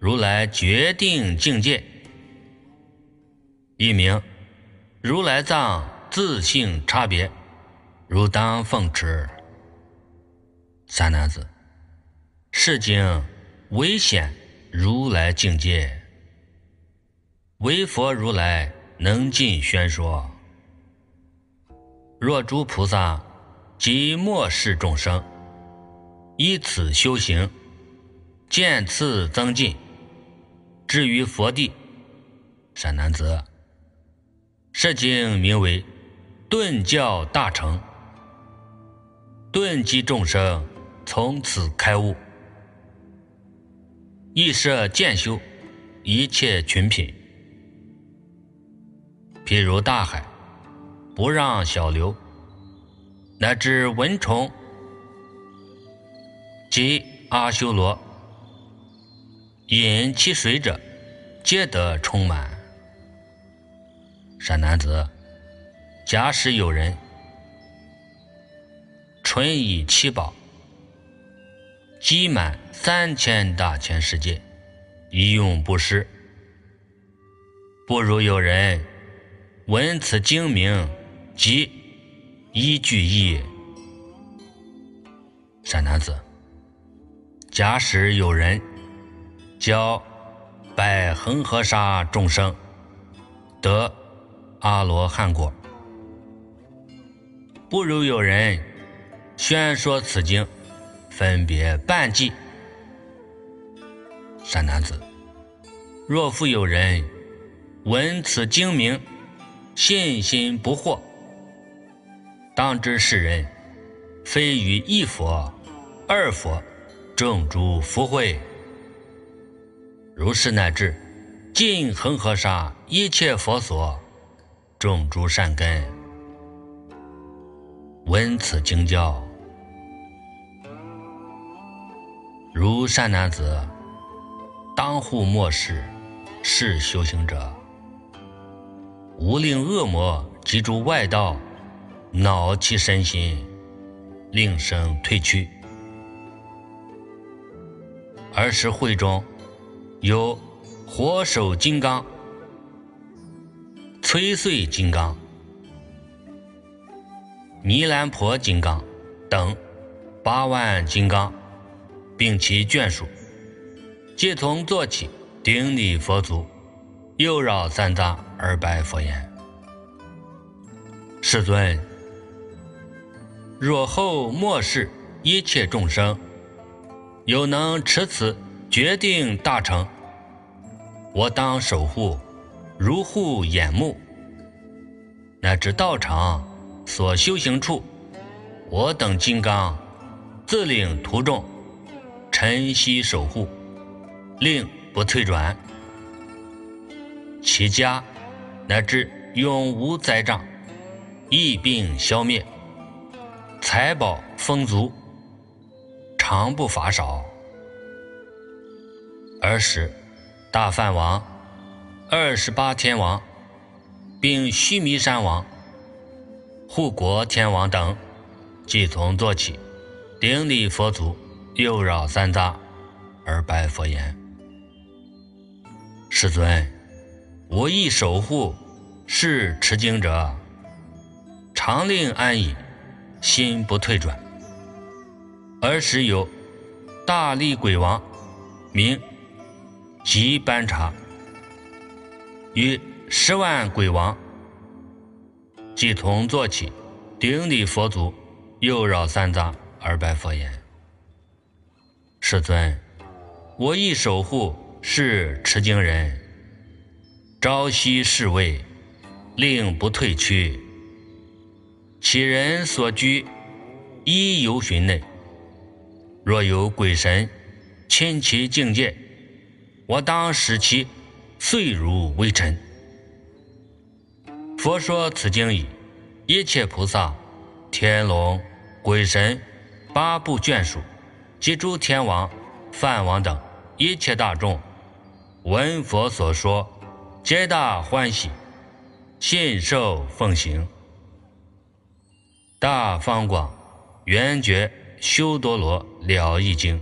如来决定境界，一名如来藏自性差别，如当奉持。三男子，是经危险如来境界，唯佛如来能尽宣说。若诸菩萨及末世众生，依此修行，渐次增进，至于佛地，善男子，是经名为顿教大成，顿积众生从此开悟，亦设渐修一切群品，譬如大海。不让小流，乃至蚊虫及阿修罗饮其水者，皆得充满。善男子，假使有人纯以七宝积满三千大千世界，一用不失，不如有人闻此经名。即一句一，善男子，假使有人教百恒河沙众生得阿罗汉果，不如有人宣说此经，分别半计。善男子，若复有人闻此经名，信心不惑。当知世人，非于一佛、二佛，众诸福慧。如是乃至尽恒河沙一切佛所，种诸善根，闻此经教，如善男子，当护末世，是修行者，无令恶魔及诸外道。恼其身心，令生退去。儿时会中有火手金刚、摧碎金刚、尼兰婆金刚等八万金刚，并其眷属，皆从坐起，顶礼佛足，右绕三匝而拜佛言：“世尊。”若后末世一切众生有能持此决定大成，我当守护，如护眼目；乃至道场所修行处，我等金刚自领徒众晨曦守护，令不退转。其家乃至永无灾障，疫病消灭。财宝丰足，常不乏少。儿时，大梵王、二十八天王，并须弥山王、护国天王等，即从坐起，顶礼佛足，又绕三匝，而拜佛言：“世尊，我亦守护是持经者，常令安隐。”心不退转，儿时有大力鬼王，名吉班察，与十万鬼王，即同坐起，顶礼佛足，又绕三匝而拜佛言：“世尊，我亦守护是持经人，朝夕侍卫，令不退屈。”其人所居一游寻内，若有鬼神侵其境界，我当使其碎如微尘。佛说此经已，一切菩萨、天龙、鬼神、八部眷属及诸天王、梵王等一切大众，闻佛所说，皆大欢喜，信受奉行。大方广圆觉修多罗了义经。